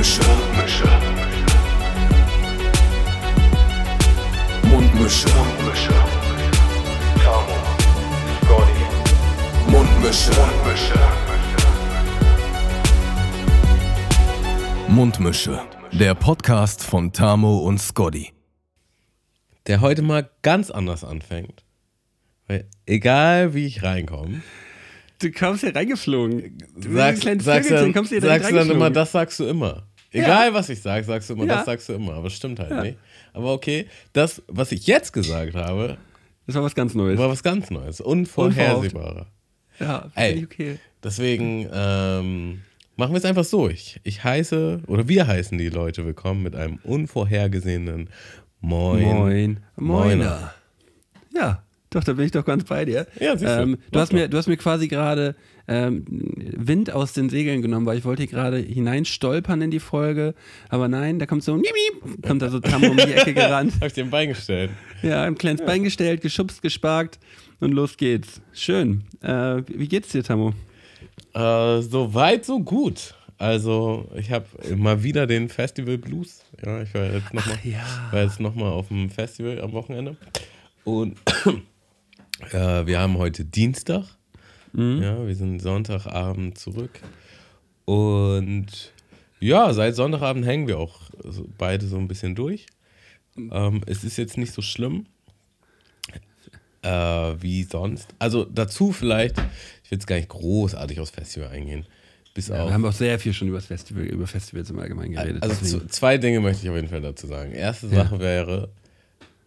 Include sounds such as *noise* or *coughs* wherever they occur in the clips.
Mundmische. Mundmische. Mundmische. Tamo, Scotty, Mundmische. Mundmische. Mundmische. Der Podcast von Tamo und Scotty. der heute mal ganz anders anfängt. Weil egal wie ich reinkomme, Du kommst hier reingeflogen. Du sagst, sagst, dann, kommst hier sagst du dann reingeflogen. immer, das sagst du immer. Egal was ich sage, sagst du immer, Ja. das sagst du immer. Aber es stimmt halt nicht. Aber okay, das, was ich jetzt gesagt habe, Das war was ganz Neues. war was ganz Neues. Unvorhersehbarer. ja, Ey. okay. Deswegen ähm, machen wir es einfach so. Ich, ich heiße, oder wir heißen die Leute willkommen mit einem unvorhergesehenen Moin. Moin. Moiner. Ja, doch, da bin ich doch ganz bei dir. Ja, siehst du. ähm, du, hast mir, du hast mir quasi gerade ähm, Wind aus den Segeln genommen, weil ich wollte hier gerade hineinstolpern in die Folge. Aber nein, da kommt so ein Miep, kommt da so Tammo um die Ecke gerannt. *laughs* Hab ich dir ein Bein gestellt. Ja, ein kleines Bein gestellt, geschubst, gesparkt und los geht's. Schön. Äh, wie geht's dir, Tammo? Äh, so weit, so gut. Also, ich habe mal wieder den Festival Blues. Ja, ich war jetzt nochmal ja. noch auf dem Festival am Wochenende. Und *clears throat* äh, wir haben heute Dienstag. Ja, wir sind Sonntagabend zurück. Und ja, seit Sonntagabend hängen wir auch beide so ein bisschen durch. Ähm, es ist jetzt nicht so schlimm äh, wie sonst. Also dazu vielleicht, ich will jetzt gar nicht großartig aufs Festival eingehen. Bis Ja, auf wir haben auch sehr viel schon über das Festival, über Festivals im Allgemeinen geredet. also zwei Dinge möchte ich auf jeden Fall dazu sagen. Erste Ja. Sache wäre,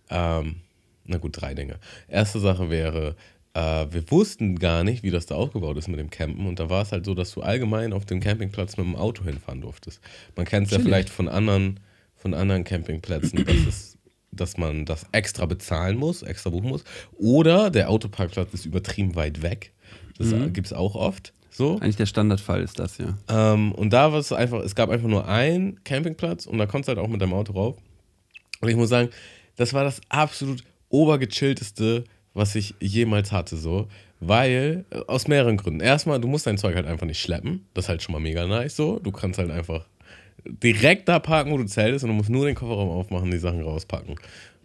ähm, na gut, drei Dinge. Erste Sache wäre, äh, wir wussten gar nicht, wie das da aufgebaut ist mit dem Campen. Und da war es halt so, dass du allgemein auf dem Campingplatz mit dem Auto hinfahren durftest. Man kennt es ja vielleicht von anderen, von anderen Campingplätzen, dass, es, dass man das extra bezahlen muss, extra buchen muss. Oder der Autoparkplatz ist übertrieben weit weg. Das Mhm. gibt es auch oft. So. Eigentlich der Standardfall ist das, ja. Ähm, und da war es einfach, es gab einfach nur einen Campingplatz und da konntest du halt auch mit deinem Auto rauf. Und ich muss sagen, das war das absolut obergechillteste, was ich jemals hatte, so. Weil, äh, aus mehreren Gründen. Erstmal, du musst dein Zeug halt einfach nicht schleppen. Das ist halt schon mal mega nice, so. Du kannst halt einfach direkt da parken, wo du zeltest und du musst nur den Kofferraum aufmachen, die Sachen rauspacken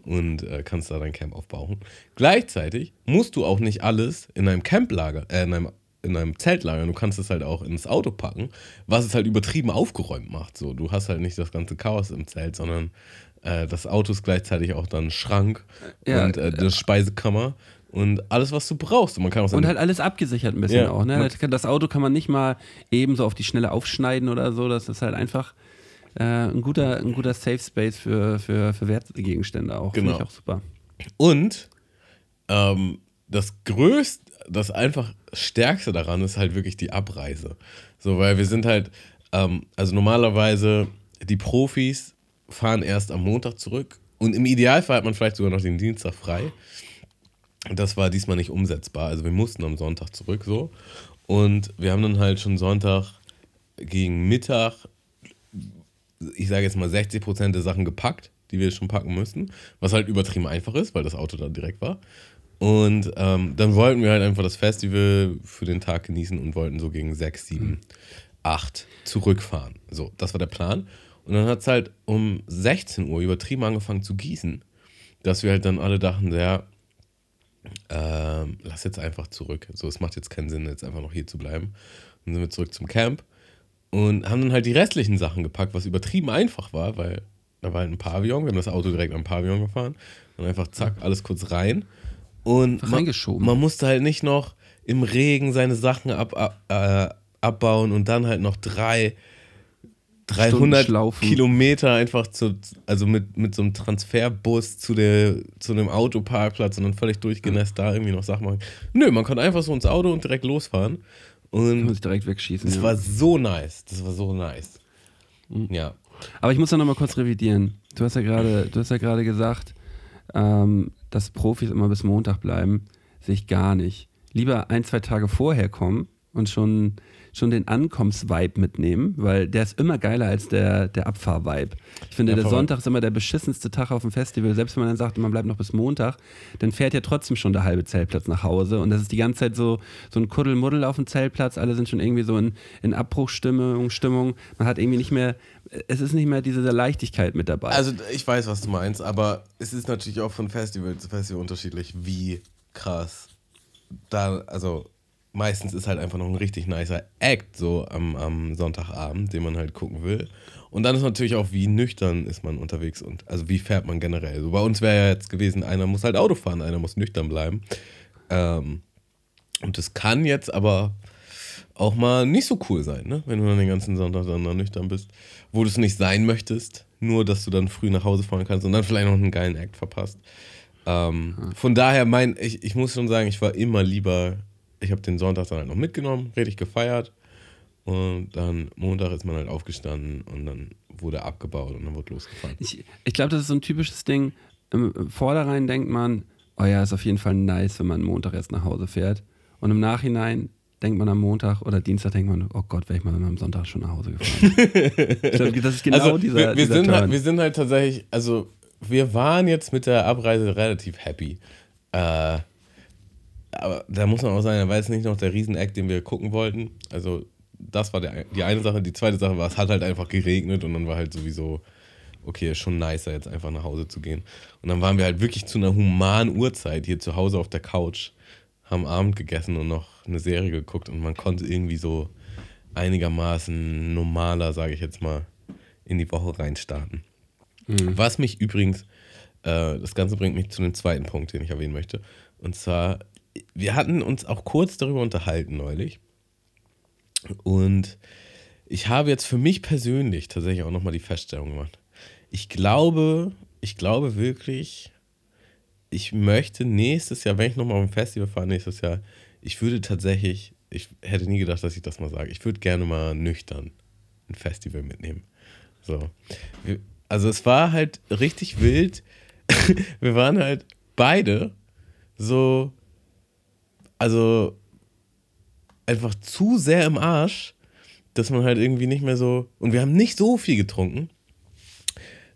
und äh, kannst da dein Camp aufbauen. Gleichzeitig musst du auch nicht alles in einem Camplager, äh, in einem in einem Zelt. Du kannst es halt auch ins Auto packen, was es halt übertrieben aufgeräumt macht. So, du hast halt nicht das ganze Chaos im Zelt, sondern äh, das Auto ist gleichzeitig auch dann Schrank Ja, und äh, eine Speisekammer und alles, was du brauchst. Und man kann auch Und halt alles abgesichert ein bisschen Ja. auch. Ne? Das- Das Auto kann man nicht mal eben so auf die Schnelle aufschneiden oder so. Das ist halt einfach äh, ein, guter, ein guter Safe Space für, für, für Wertgegenstände auch. Finde Genau. ich auch super. Und ähm, das größte, das einfach stärkste daran ist halt wirklich die Abreise. So, weil wir sind halt, ähm, also normalerweise die Profis fahren erst am Montag zurück und im Idealfall hat man vielleicht sogar noch den Dienstag frei. Das war diesmal nicht umsetzbar. Also wir mussten am Sonntag zurück so. Und wir haben dann halt schon Sonntag gegen Mittag ich sage jetzt mal 60 Prozent der Sachen gepackt, die wir schon packen müssten, was halt übertrieben einfach ist, weil das Auto da direkt war. Und ähm, dann wollten wir halt einfach das Festival für den Tag genießen und wollten so gegen 6, 7, 8 zurückfahren. So, das war der Plan. Und dann hat es halt um 16 Uhr übertrieben angefangen zu gießen, dass wir halt dann alle dachten, ja, ähm, lass jetzt einfach zurück. So, es macht jetzt keinen Sinn, jetzt einfach noch hier zu bleiben. Dann sind wir zurück zum Camp und haben dann halt die restlichen Sachen gepackt, was übertrieben einfach war, weil da war halt ein Pavillon, wir haben das Auto direkt am Pavillon gefahren und einfach zack, alles kurz rein. Und man, man musste halt nicht noch im Regen seine Sachen ab, ab, äh, abbauen und dann halt noch drei, 300 schlaufen. Kilometer einfach zu, also mit, mit so einem Transferbus zu, der, zu dem Autoparkplatz und dann völlig durchgenässt da irgendwie noch Sachen machen. Nö, man konnte einfach so ins Auto und direkt losfahren. Und Muss ich direkt wegschießen. das ja. war so nice. Das war so nice. Ja. Aber ich muss da nochmal kurz revidieren. Du hast ja gerade, du hast ja gerade gesagt, ähm, dass Profis immer bis Montag bleiben. Sehe ich gar nicht. Lieber ein, zwei Tage vorher kommen und schon, schon den Ankommens-Vibe mitnehmen, weil der ist immer geiler als der, der Abfahr-Vibe. Ich finde, Ja, der. Sonntag ist immer der beschissenste Tag auf dem Festival. Selbst wenn man dann sagt, man bleibt noch bis Montag, dann fährt ja trotzdem schon der halbe Zeltplatz nach Hause. Und das ist die ganze Zeit so, so ein Kuddelmuddel auf dem Zeltplatz. Alle sind schon irgendwie so in, in Abbruchstimmung. Stimmung. Man hat irgendwie nicht mehr, es ist nicht mehr diese Leichtigkeit mit dabei. Also ich weiß, was du meinst, aber es ist natürlich auch von Festival zu Festival unterschiedlich, wie krass da, also meistens ist halt einfach noch ein richtig nicer Act so am, am Sonntagabend, den man halt gucken will. Und dann ist natürlich auch, wie nüchtern ist man unterwegs und also wie fährt man generell. So bei uns wäre ja jetzt gewesen, einer muss halt Auto fahren, einer muss nüchtern bleiben. Ähm, und das kann jetzt aber auch mal nicht so cool sein, ne? wenn du dann den ganzen Sonntag dann da nüchtern bist, wo du es nicht sein möchtest, nur dass du dann früh nach Hause fahren kannst und dann vielleicht noch einen geilen Act verpasst. Ähm, Von daher, mein, ich, ich muss schon sagen, ich war immer lieber, ich habe den Sonntag dann halt noch mitgenommen, richtig gefeiert und dann Montag ist man halt aufgestanden und dann wurde abgebaut und dann wurde losgefahren. Ich, ich glaube, das ist so ein typisches Ding. Im Vorderein denkt man, oh ja, ist auf jeden Fall nice, wenn man Montag erst nach Hause fährt. Und im Nachhinein denkt man am Montag oder Dienstag denkt man, oh Gott, wäre ich mal am Sonntag schon nach Hause gefahren. ich glaube, das ist genau also, dieser, wir, wir, dieser sind Turn. halt, wir sind halt tatsächlich, also wir waren jetzt mit der Abreise relativ happy. Äh, aber da muss man auch sagen, da war jetzt nicht noch der Riesen-Act, den wir gucken wollten. Also das war der, die eine Sache. Die zweite Sache war, es hat halt einfach geregnet und dann war halt sowieso, okay, schon nicer, jetzt einfach nach Hause zu gehen. Und dann waren wir halt wirklich zu einer humanen Uhrzeit hier zu Hause auf der Couch, haben Abend gegessen und noch eine Serie geguckt und man konnte irgendwie so einigermaßen normaler, sage ich jetzt mal, in die Woche reinstarten. Was mich übrigens, äh, das Ganze bringt mich zu dem zweiten Punkt, den ich erwähnen möchte. Und zwar, wir hatten uns auch kurz darüber unterhalten neulich. Und ich habe jetzt für mich persönlich tatsächlich auch nochmal die Feststellung gemacht. Ich glaube, ich glaube wirklich, ich möchte nächstes Jahr, wenn ich nochmal auf ein Festival fahre, nächstes Jahr, ich würde tatsächlich, ich hätte nie gedacht, dass ich das mal sage, ich würde gerne mal nüchtern ein Festival mitnehmen. So. Also es war halt richtig wild. *laughs* Wir waren halt beide so, also einfach zu sehr im Arsch, dass man halt irgendwie nicht mehr so, und wir haben nicht so viel getrunken,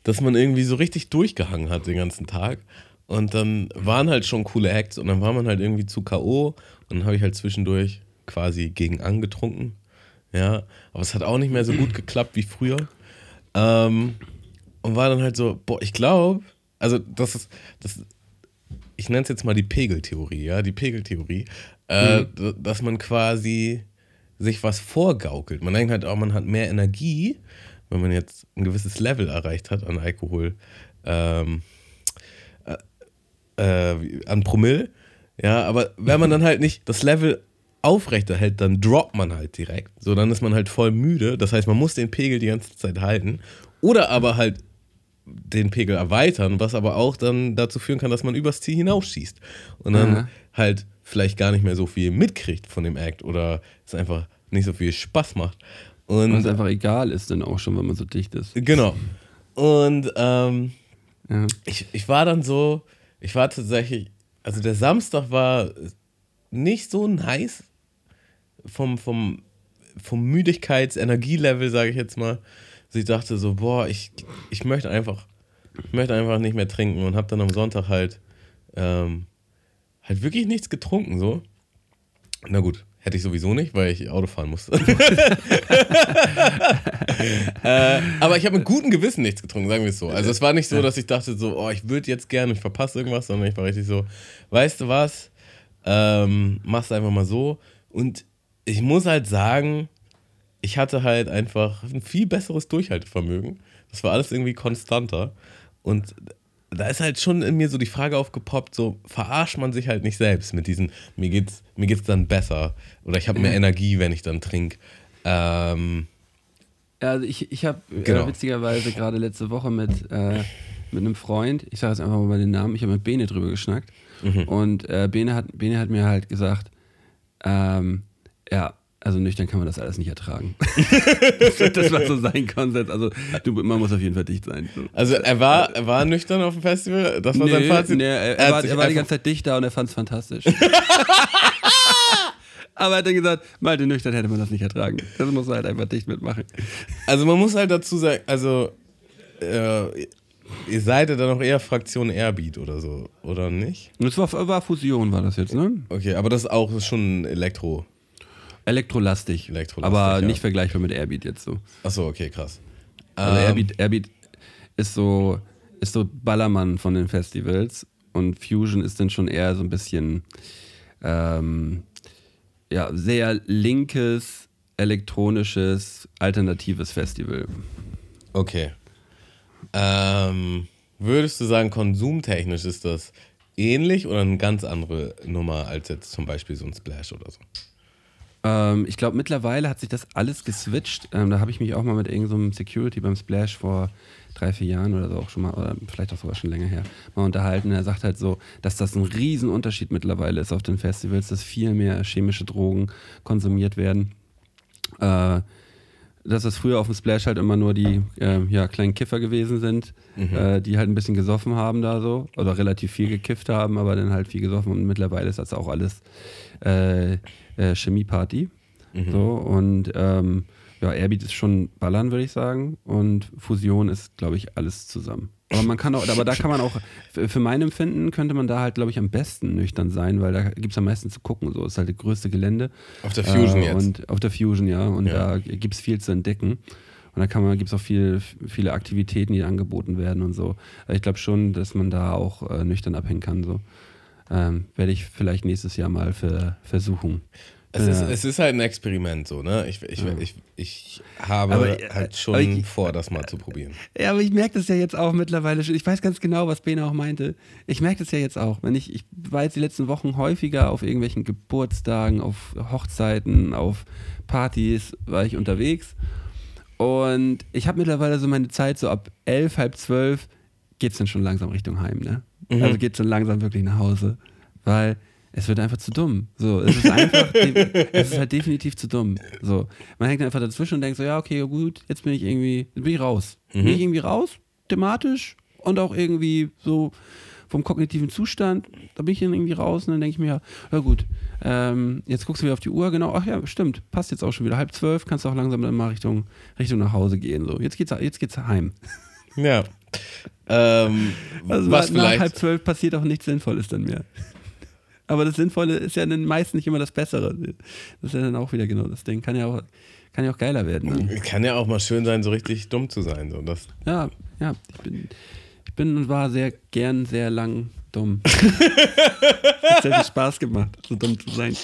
dass man irgendwie so richtig durchgehangen hat den ganzen Tag. Und dann waren halt schon coole Acts und dann war man halt irgendwie zu K.O. und dann habe ich halt zwischendurch quasi gegen angetrunken. Ja, aber es hat auch nicht mehr so gut geklappt wie früher. Ähm, und war dann halt so, boah, ich glaube, also das ist, das, ich nenne es jetzt mal die Pegeltheorie, ja, die Pegeltheorie, äh, d- dass man quasi sich was vorgaukelt. Man denkt halt auch, man hat mehr Energie, wenn man jetzt ein gewisses Level erreicht hat an Alkohol, ähm, äh, äh, an Promille. Ja, aber wenn man dann halt nicht das Level aufrechterhält, dann droppt man halt direkt. So, dann ist man halt voll müde. Das heißt, man muss den Pegel die ganze Zeit halten. Oder aber halt den Pegel erweitern, was aber auch dann dazu führen kann, dass man übers Ziel hinausschießt. Und dann Aha. halt vielleicht gar nicht mehr so viel mitkriegt von dem Act oder es einfach nicht so viel Spaß macht. Und Und es einfach egal ist dann auch schon, wenn man so dicht ist. genau. Und ähm, Ja. ich, ich war dann so, ich war tatsächlich, also der Samstag war nicht so nice vom, vom, vom Müdigkeits-Energielevel, sage ich jetzt mal. Ich dachte so, boah, ich, ich möchte einfach, ich möchte einfach nicht mehr trinken und habe dann am Sonntag halt, ähm, halt wirklich nichts getrunken, so. Na gut, hätte ich sowieso nicht, weil ich Auto fahren musste. *laughs* äh, aber ich habe mit gutem Gewissen nichts getrunken, sagen wir es so. Also es war nicht so, dass ich dachte so, oh, ich würde jetzt gerne, ich verpasse irgendwas, sondern ich war richtig so, weißt du was, ähm, mach's einfach mal so. Und ich muss halt sagen, ich hatte halt einfach ein viel besseres Durchhaltevermögen. Das war alles irgendwie konstanter. Und da ist halt schon in mir so die Frage aufgepoppt, so verarscht man sich halt nicht selbst mit diesen, mir geht's, mir geht's dann besser oder ich habe mehr Energie, wenn ich dann trinke. Ähm, Ja, Also ich, ich habe Genau. äh, witzigerweise gerade letzte Woche mit, äh, mit einem Freund, ich sage jetzt einfach mal den Namen, ich habe mit Bene drüber geschnackt Mhm. und äh, Bene, hat, Bene hat mir halt gesagt, ähm, ja, also nüchtern kann man das alles nicht ertragen. *laughs* das war so sein Konsens. Also du, man muss auf jeden Fall dicht sein. So. also er war, er war nüchtern auf dem Festival, das war sein Nee, Fazit. nee, er, er, war, er war die ganze Zeit dicht da und er fand es fantastisch. *laughs* Aber er hat dann gesagt, Malte nüchtern hätte man das nicht ertragen. Das muss man halt einfach dicht mitmachen. Also man muss halt dazu sagen, also äh, ihr seid ja dann auch eher Fraktion Airbeat oder so, oder nicht? Das war, war Fusion, war das jetzt, ne? Okay, aber das ist auch schon Elektro. Elektrolastig. Elektrolastig, aber ja. nicht vergleichbar mit Airbeat jetzt so. Achso, okay, krass. Also Ähm, Airbeat, Airbeat ist so, ist so Ballermann von den Festivals und Fusion ist dann schon eher so ein bisschen ähm, ja, sehr linkes, elektronisches, alternatives Festival. Okay. Ähm, würdest du sagen, konsumtechnisch ist das ähnlich oder eine ganz andere Nummer als jetzt zum Beispiel so ein Splash oder so? Ähm, ich glaube, mittlerweile hat sich das alles geswitcht. Ähm, da habe ich mich auch mal mit irgendeinem so Security beim Splash vor drei, vier Jahren oder so auch schon mal, oder vielleicht auch sogar schon länger her, mal unterhalten. Er sagt halt so, dass das ein Riesenunterschied mittlerweile ist auf den Festivals, dass viel mehr chemische Drogen konsumiert werden. Äh, dass es früher auf dem Splash halt immer nur die äh, ja, kleinen Kiffer gewesen sind, äh, die halt ein bisschen gesoffen haben da so, oder relativ viel gekifft haben, aber dann halt viel gesoffen und mittlerweile ist das auch alles äh, äh, Chemieparty. So, und ähm, ja, Airbeat ist schon Ballern, würde ich sagen. Und Fusion ist, glaube ich, alles zusammen. Aber man kann auch, aber da kann man auch, für mein Empfinden könnte man da halt, glaube ich, am besten nüchtern sein, weil da gibt es am meisten zu gucken. So ist halt das größte Gelände. Auf der Fusion Äh, jetzt. Und auf der Fusion, ja. Und Ja. da gibt es viel zu entdecken. Und da kann man, gibt es auch viel, viele Aktivitäten, die angeboten werden und so. Aber Ich glaube schon, dass man da auch äh, nüchtern abhängen kann. So. Ähm, Werde ich vielleicht nächstes Jahr mal für, versuchen. Es, ist, Ja. es ist halt ein Experiment so, ne? Ich, ich, ich, ich habe Aber, äh, halt schon ich- vor, das mal zu probieren. Ja, aber ich merke das ja jetzt auch mittlerweile schon. Ich weiß ganz genau, was Bene auch meinte. Ich merke das ja jetzt auch. Wenn ich, ich war jetzt die letzten Wochen häufiger auf irgendwelchen Geburtstagen, auf Hochzeiten, auf Partys, war ich unterwegs. Und ich habe mittlerweile so meine Zeit, so ab elf, halb zwölf geht es dann schon langsam Richtung Heim, ne? Also geht es dann langsam wirklich nach Hause. Weil es wird einfach zu dumm. So, es ist einfach, *laughs* es ist halt definitiv zu dumm. So, man hängt einfach dazwischen und denkt so, ja, okay, gut, jetzt bin ich irgendwie, jetzt bin ich raus. Bin ich irgendwie raus, thematisch und auch irgendwie so vom kognitiven Zustand, da bin ich dann irgendwie raus und dann denke ich mir, ja, ja gut, ähm, jetzt guckst du wieder auf die Uhr, genau, ach ja, stimmt, passt jetzt auch schon wieder halb zwölf, kannst du auch langsam dann mal Richtung, Richtung nach Hause gehen. So, jetzt geht's, jetzt geht's heim. Ja. Ähm, Also was nach halb vielleicht. zwölf passiert auch nichts Sinnvolles dann mehr. *laughs* Aber das Sinnvolle ist ja dann meist nicht immer das Bessere. Das ist ja dann auch wieder genau das Ding. Kann ja auch, kann ja auch geiler werden. Ne? Kann ja auch mal schön sein, so richtig dumm zu sein. So. Das, Ja, ja. Ich bin, ich bin und war sehr gern sehr lang dumm. *laughs* Hat sehr viel Spaß gemacht, so dumm zu sein.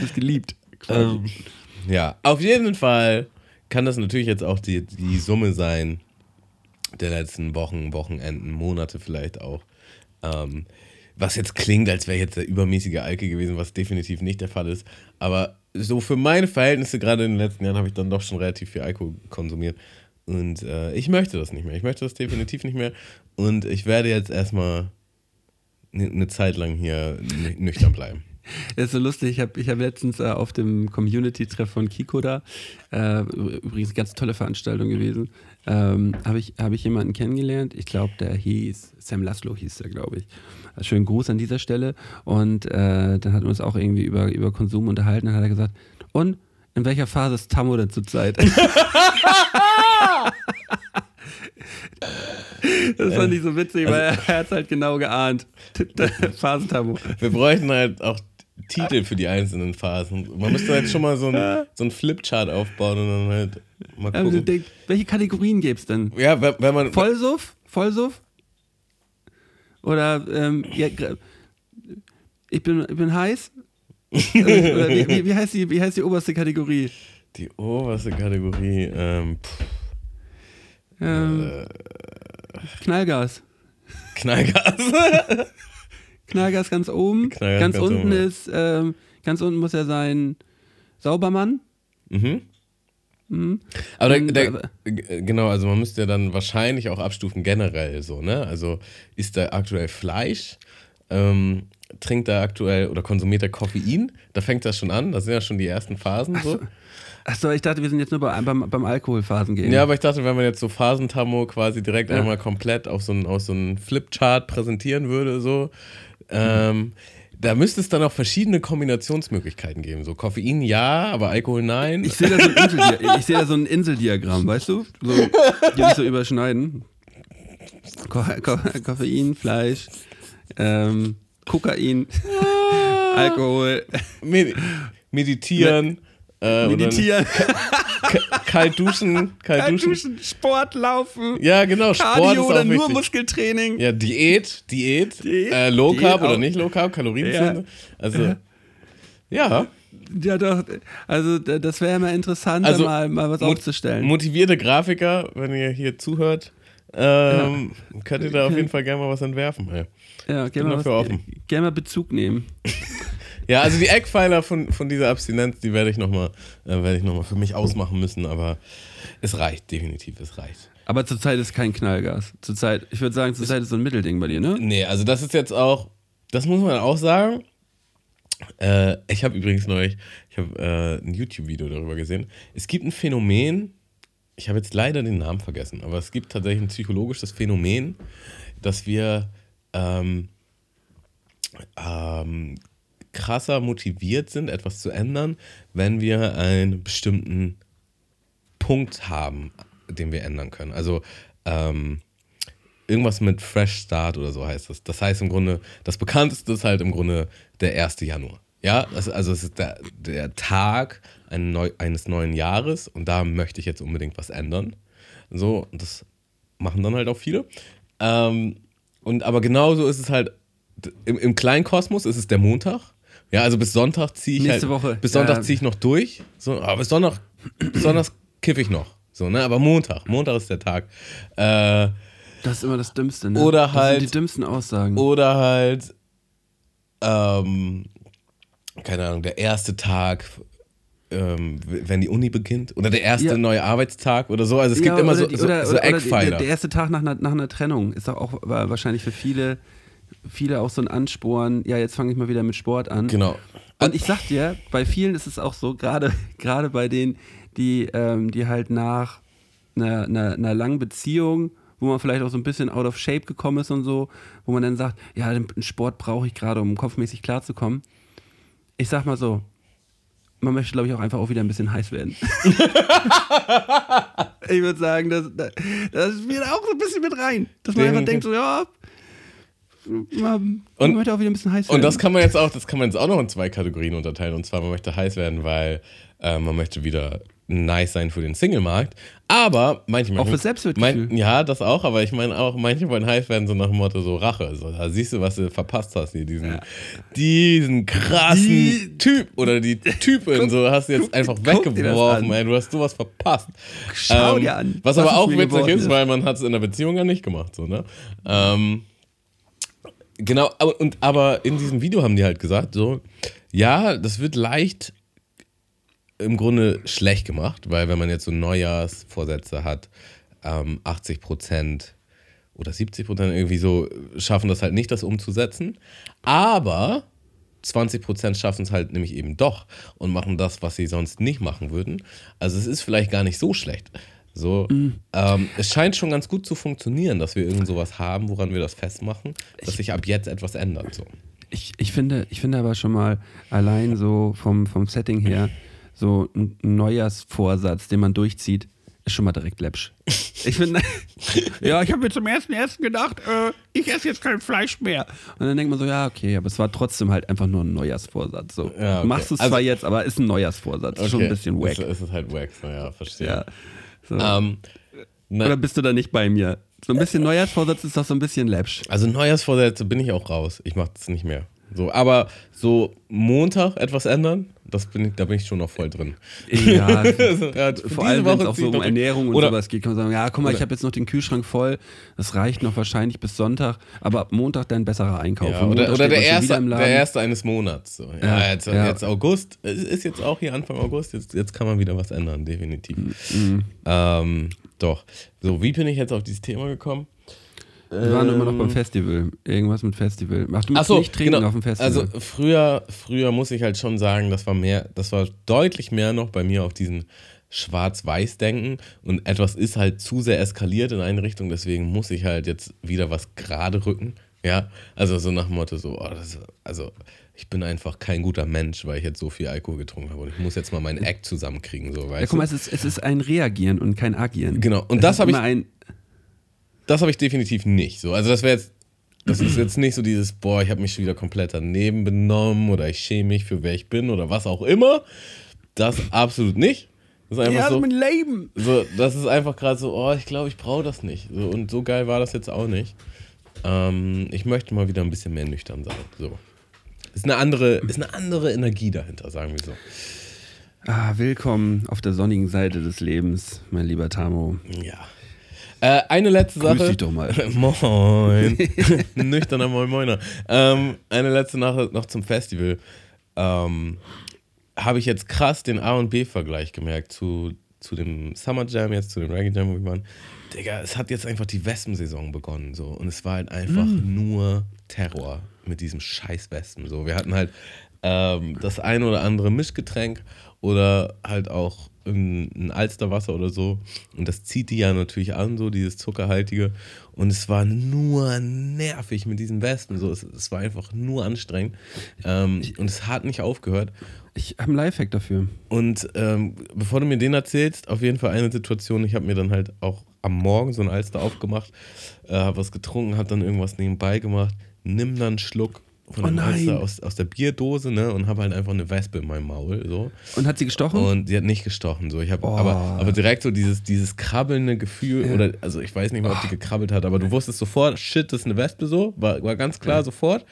Das geliebt. quasi. Ähm, ja, auf jeden Fall kann das natürlich jetzt auch die, die Summe sein der letzten Wochen, Wochenenden, Monate vielleicht auch. Ähm, was jetzt klingt, als wäre jetzt der übermäßige Alke gewesen, was definitiv nicht der Fall ist. Aber so für meine Verhältnisse, gerade in den letzten Jahren, habe ich dann doch schon relativ viel Alkohol konsumiert. Und äh, ich möchte das nicht mehr. Ich möchte das definitiv nicht mehr. Und ich werde jetzt erstmal eine ne Zeit lang hier nü- nüchtern bleiben. *laughs* Das ist so lustig. Ich habe ich hab letztens äh, auf dem Community-Treff von Kiko da, äh, übrigens ganz tolle Veranstaltung gewesen, ähm, habe ich, hab ich jemanden kennengelernt. Ich glaube, der hieß, Sam Laszlo hieß der, glaube ich. Also schönen Gruß an dieser Stelle. Und äh, dann hat uns auch irgendwie über, über Konsum unterhalten. Dann hat er gesagt, und in welcher Phase ist Tammo denn zurzeit? *laughs* Das fand ich so witzig, weil er hat es halt genau geahnt. *laughs* Phasentammo. Wir bräuchten halt auch Titel für die einzelnen Phasen. Man müsste halt schon mal so einen so einen Flipchart aufbauen und dann halt mal Also gucken. denkt, welche Kategorien gäbe es denn? Ja, wenn, wenn man. Vollsuff? Vollsuff? Oder ähm, ja, ich, bin, ich bin heiß? Oder wie, wie, wie, heißt die, wie heißt die oberste Kategorie? Die oberste Kategorie. Ähm, Ähm, Knallgas. Knallgas. *laughs* Knallgas ganz oben. Knallgas ganz, ganz unten oben. ist, ähm, ganz unten muss er sein Saubermann. mhm. Mhm. Aber der, der, g- genau, also man müsste ja dann wahrscheinlich auch abstufen generell so, ne? Also isst er aktuell Fleisch? Ähm, trinkt er aktuell oder konsumiert er Koffein? Da fängt das schon an. Das sind ja schon die ersten Phasen so. Achso, ich dachte, wir sind jetzt nur bei, beim, beim Alkoholphasen gehen. Ja, aber ich dachte, wenn man jetzt so Phasentamo quasi direkt Ja. einmal komplett auf so einen, auf so einen Flipchart präsentieren würde, so, ähm, Da müsste es dann auch verschiedene Kombinationsmöglichkeiten geben. So Koffein ja, aber Alkohol nein. Ich sehe da, so *laughs* seh da so ein Inseldiagramm, weißt du? So, die sich so überschneiden. Ko Ko Koffein, Fleisch, ähm, Kokain, Alkohol, Medi meditieren. Äh, Meditieren, Kalt duschen. Kalt duschen. Duschen, Sport, Laufen, Ja, genau. Sport Cardio ist auch oder nur wichtig. Muskeltraining. Ja, Diät, Diät, Diät, äh, Low Diät Carb oder auch. nicht Low Carb, Kalorien. Also, ja. Ja, doch. Also, das wäre ja mal interessant, Also, mal, mal was aufzustellen. Motivierte Grafiker, wenn ihr hier zuhört, ähm, könnt ihr da auf jeden Fall gerne mal was entwerfen. Ja, bin gerne mal, was- gerne mal Bezug nehmen. *laughs* Ja, also die Eckpfeiler von, von dieser Abstinenz, die werde ich nochmal äh, ich noch mal für mich ausmachen müssen, aber es reicht, definitiv, es reicht. Aber zurzeit ist kein Knallgas. Zurzeit, ich würde sagen, zurzeit ist so ein Mittelding bei dir, ne? Nee, also das ist jetzt auch, das muss man auch sagen. Äh, ich habe übrigens neulich, ich habe äh, ein YouTube-Video darüber gesehen. Es gibt ein Phänomen, ich habe jetzt leider den Namen vergessen, aber es gibt tatsächlich ein psychologisches Phänomen, dass wir ähm, ähm, krasser motiviert sind, etwas zu ändern, wenn wir einen bestimmten Punkt haben, den wir ändern können. Also ähm, irgendwas mit Fresh Start oder so heißt das. Das heißt im Grunde, das bekannteste ist halt im Grunde der 1. Januar. Ja, das, also es ist der, der Tag ein neu, eines neuen Jahres und da möchte ich jetzt unbedingt was ändern. So, das machen dann halt auch viele. Ähm, und aber genauso ist es halt, im, im kleinen ist es der Montag. Ja, also bis Sonntag ziehe ich Nächste halt, Woche. bis Sonntag Ja. ziehe ich noch durch. So, aber bis Sonntag, bis Sonntag kiffe ich noch. So, ne? Aber Montag, Montag ist der Tag. Äh, Das ist immer das Dümmste, ne? Oder das halt- sind die dümmsten Aussagen. oder halt, ähm, keine Ahnung, der erste Tag, ähm, wenn die Uni beginnt. Oder der erste Ja. neue Arbeitstag oder so. Also es Ja, gibt immer so, die- so, oder, so oder, oder Eckpfeiler. Der, erste Tag nach einer, nach einer Trennung ist doch auch wa- wahrscheinlich für viele, viele auch so ein Ansporn. Ja, jetzt fange ich mal wieder mit Sport an. genau. Und ich sag dir, bei vielen ist es auch so, gerade *laughs* gerade bei denen, die, ähm, die halt nach einer, einer, einer langen Beziehung, wo man vielleicht auch so ein bisschen out of shape gekommen ist und so, wo man dann sagt, ja, den Sport brauche ich gerade, um kopfmäßig klarzukommen. Ich sag mal so, man möchte, glaube ich, auch einfach auch wieder ein bisschen heiß werden. *laughs* ich würde sagen, das, das, das spielt auch so ein bisschen mit rein. Dass man einfach denkt, so, ja, man, man möchte auch wieder ein bisschen heiß werden. Und das kann man jetzt auch, das kann man jetzt auch noch in zwei Kategorien unterteilen. Und zwar, man möchte heiß werden, weil äh, man möchte wieder nice sein für den Single-Markt. Aber manche Auch fürs Selbstwertgefühl. Mein, ja, das auch, aber ich meine auch, manche wollen heiß werden, so nach dem Motto so Rache. So, da siehst du, was du verpasst hast hier, diesen, diesen krassen Die- Typ oder die Typin, so hast du jetzt einfach guck das weggeworfen, ey, du hast sowas verpasst. Schau dir an, Was, was aber auch witzig ist, ist. weil man hat es in der Beziehung ja nicht gemacht, so, ne? Ähm, Genau, aber, und, aber in diesem Video haben die halt gesagt, so, ja, das wird leicht im Grunde schlecht gemacht, weil wenn man jetzt so Neujahrsvorsätze hat, ähm, 80 Prozent oder 70 Prozent irgendwie so schaffen das halt nicht, das umzusetzen. Aber 20 Prozent schaffen es halt nämlich eben doch und machen das, was sie sonst nicht machen würden. Also es ist vielleicht gar nicht so schlecht. So, ähm, es scheint schon ganz gut zu funktionieren, dass wir irgend sowas haben, woran wir das festmachen, dass sich ab jetzt etwas ändert. So. Ich, ich, finde, ich finde aber schon mal allein so vom, vom Setting her, so ein Neujahrsvorsatz, den man durchzieht, ist schon mal direkt läppsch. Ich finde, *laughs* ja, ich habe mir zum ersten ersten gedacht, äh, ich esse jetzt kein Fleisch mehr. Und dann denkt man so, ja, okay, aber es war trotzdem halt einfach nur ein Neujahrsvorsatz. So. Ja, okay. Du machst es Also- zwar jetzt, aber ist ein Neujahrsvorsatz. Ist Schon ein bisschen wack. Ist, ist es halt wack, ja, verstehe. Ja. So. Ähm, na, Oder bist du da nicht bei mir? So ein bisschen Neujahrsvorsatz ist doch so ein bisschen läppsch. also Neujahrsvorsätze bin ich auch raus. Ich mache das nicht mehr. So, aber so Montag etwas ändern, das bin ich, da bin ich schon noch voll drin. Ja, Also, *laughs* ja, Vor allem, wenn es auch so ich um Ernährung und oder, sowas geht, kann man sagen, ja, guck mal, ich oder- habe jetzt noch den Kühlschrank voll, das reicht noch wahrscheinlich bis Sonntag, aber ab Montag dann besserer Einkauf. Ja, oder, oder der, erste, der erste eines Monats. So. Ja, jetzt, jetzt August, es ist jetzt auch hier Anfang August, jetzt, jetzt kann man wieder was ändern, definitiv. Mhm. Ähm, doch. So, wie bin ich jetzt auf dieses Thema gekommen? Wir waren immer noch Ähm, beim Festival. Irgendwas mit Festival. Mach du musst so, nicht trinken genau. auf dem Festival. Also früher, früher muss ich halt schon sagen, das war mehr, das war deutlich mehr noch bei mir auf diesen Schwarz-Weiß-Denken und etwas ist halt zu sehr eskaliert in eine Richtung, deswegen muss ich halt jetzt wieder was gerade rücken. Ja, also so nach dem Motto so, oh, das, also ich bin einfach kein guter Mensch, weil ich jetzt so viel Alkohol getrunken habe und ich muss jetzt mal meinen Act zusammenkriegen, so, weißt Ja, guck mal, es ist, es ist ein Reagieren und kein Agieren. Genau, und das ist habe ich- Ein, Das habe ich definitiv nicht. So, also das wäre jetzt, das ist jetzt nicht so dieses, boah, ich habe mich schon wieder komplett daneben benommen oder ich schäme mich für wer ich bin oder was auch immer. Das absolut nicht. Das ist einfach ja, so. mein Leben. So, das ist einfach gerade so, oh, ich glaube, ich brauche das nicht. So, und so geil war das jetzt auch nicht. Ähm, ich möchte mal wieder ein bisschen mehr nüchtern sein. So. Ist eine andere, ist eine andere Energie dahinter, sagen wir so. Ah, willkommen auf der sonnigen Seite des Lebens, mein lieber Tamo. Ja. Äh, eine letzte Grüß Sache. dich doch mal. *laughs* Moin. *laughs* Nüchterner Moin Moiner. Ähm, eine letzte Sache noch zum Festival. Ähm, Habe ich jetzt krass den A- und B-Vergleich gemerkt zu, zu dem Summer Jam, jetzt zu dem Reggae Jam, wo wir waren. Digga, es hat jetzt einfach die Wespensaison begonnen. So. Und es war halt einfach nur Terror mit diesem scheiß Wespen. So. Wir hatten halt ähm, das eine oder andere Mischgetränk oder halt auch ein, Alsterwasser oder so. Und das zieht die ja natürlich an, so dieses zuckerhaltige. Und es war nur nervig mit diesen Wespen. So. Es, es war einfach nur anstrengend. Ähm, und es hat nicht aufgehört. Ich habe einen Lifehack dafür. Und ähm, bevor du mir den erzählst, auf jeden Fall eine Situation, ich habe mir dann halt auch am Morgen so ein Alster aufgemacht, äh, habe was getrunken, habe dann irgendwas nebenbei gemacht, nimm dann einen Schluck von Oh dem nein. Aus, aus der Bierdose ne, und habe halt einfach eine Wespe in meinem Maul. So. Und hat sie gestochen? Und die hat nicht gestochen. So. Ich hab, Oh. aber, aber direkt so dieses, dieses krabbelnde Gefühl, Ja. oder also ich weiß nicht mal, ob die gekrabbelt hat, aber du wusstest sofort, shit, das ist eine Wespe so, war, war ganz klar sofort.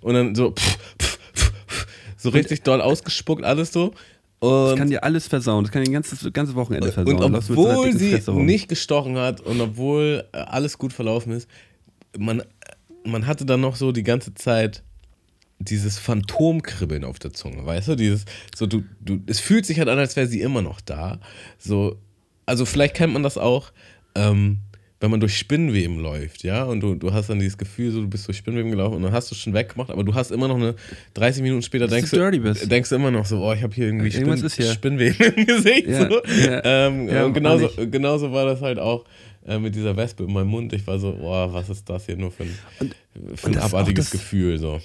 Und dann so, pff, pff, pff, so richtig doll ausgespuckt, alles so. Und das kann dir alles versauen. Das kann dir ein ganzes, ganze Wochenende versauen. und obwohl sie nicht gestochen hat und obwohl äh, alles gut verlaufen ist, man, man hatte dann noch so die ganze Zeit dieses Phantomkribbeln auf der Zunge, weißt du? Dieses, so du, du, es fühlt sich halt an, als wäre sie immer noch da. So, also vielleicht kennt man das auch, ähm, wenn man durch Spinnweben läuft, ja, und du, du hast dann dieses Gefühl, so du bist durch Spinnweben gelaufen und dann hast du es schon weggemacht, aber du hast immer noch eine 30 Minuten später denkst du dirty bist. denkst du immer noch so, oh, ich habe hier irgendwie Spinn, hier. Spinnweben im *laughs* Gesicht. Ja, so. ja. Ähm, Ja, und genauso, genauso war das halt auch äh, mit dieser Wespe in meinem Mund. Ich war so, boah, was ist das hier nur für ein, für ein abartiges das- Gefühl. So.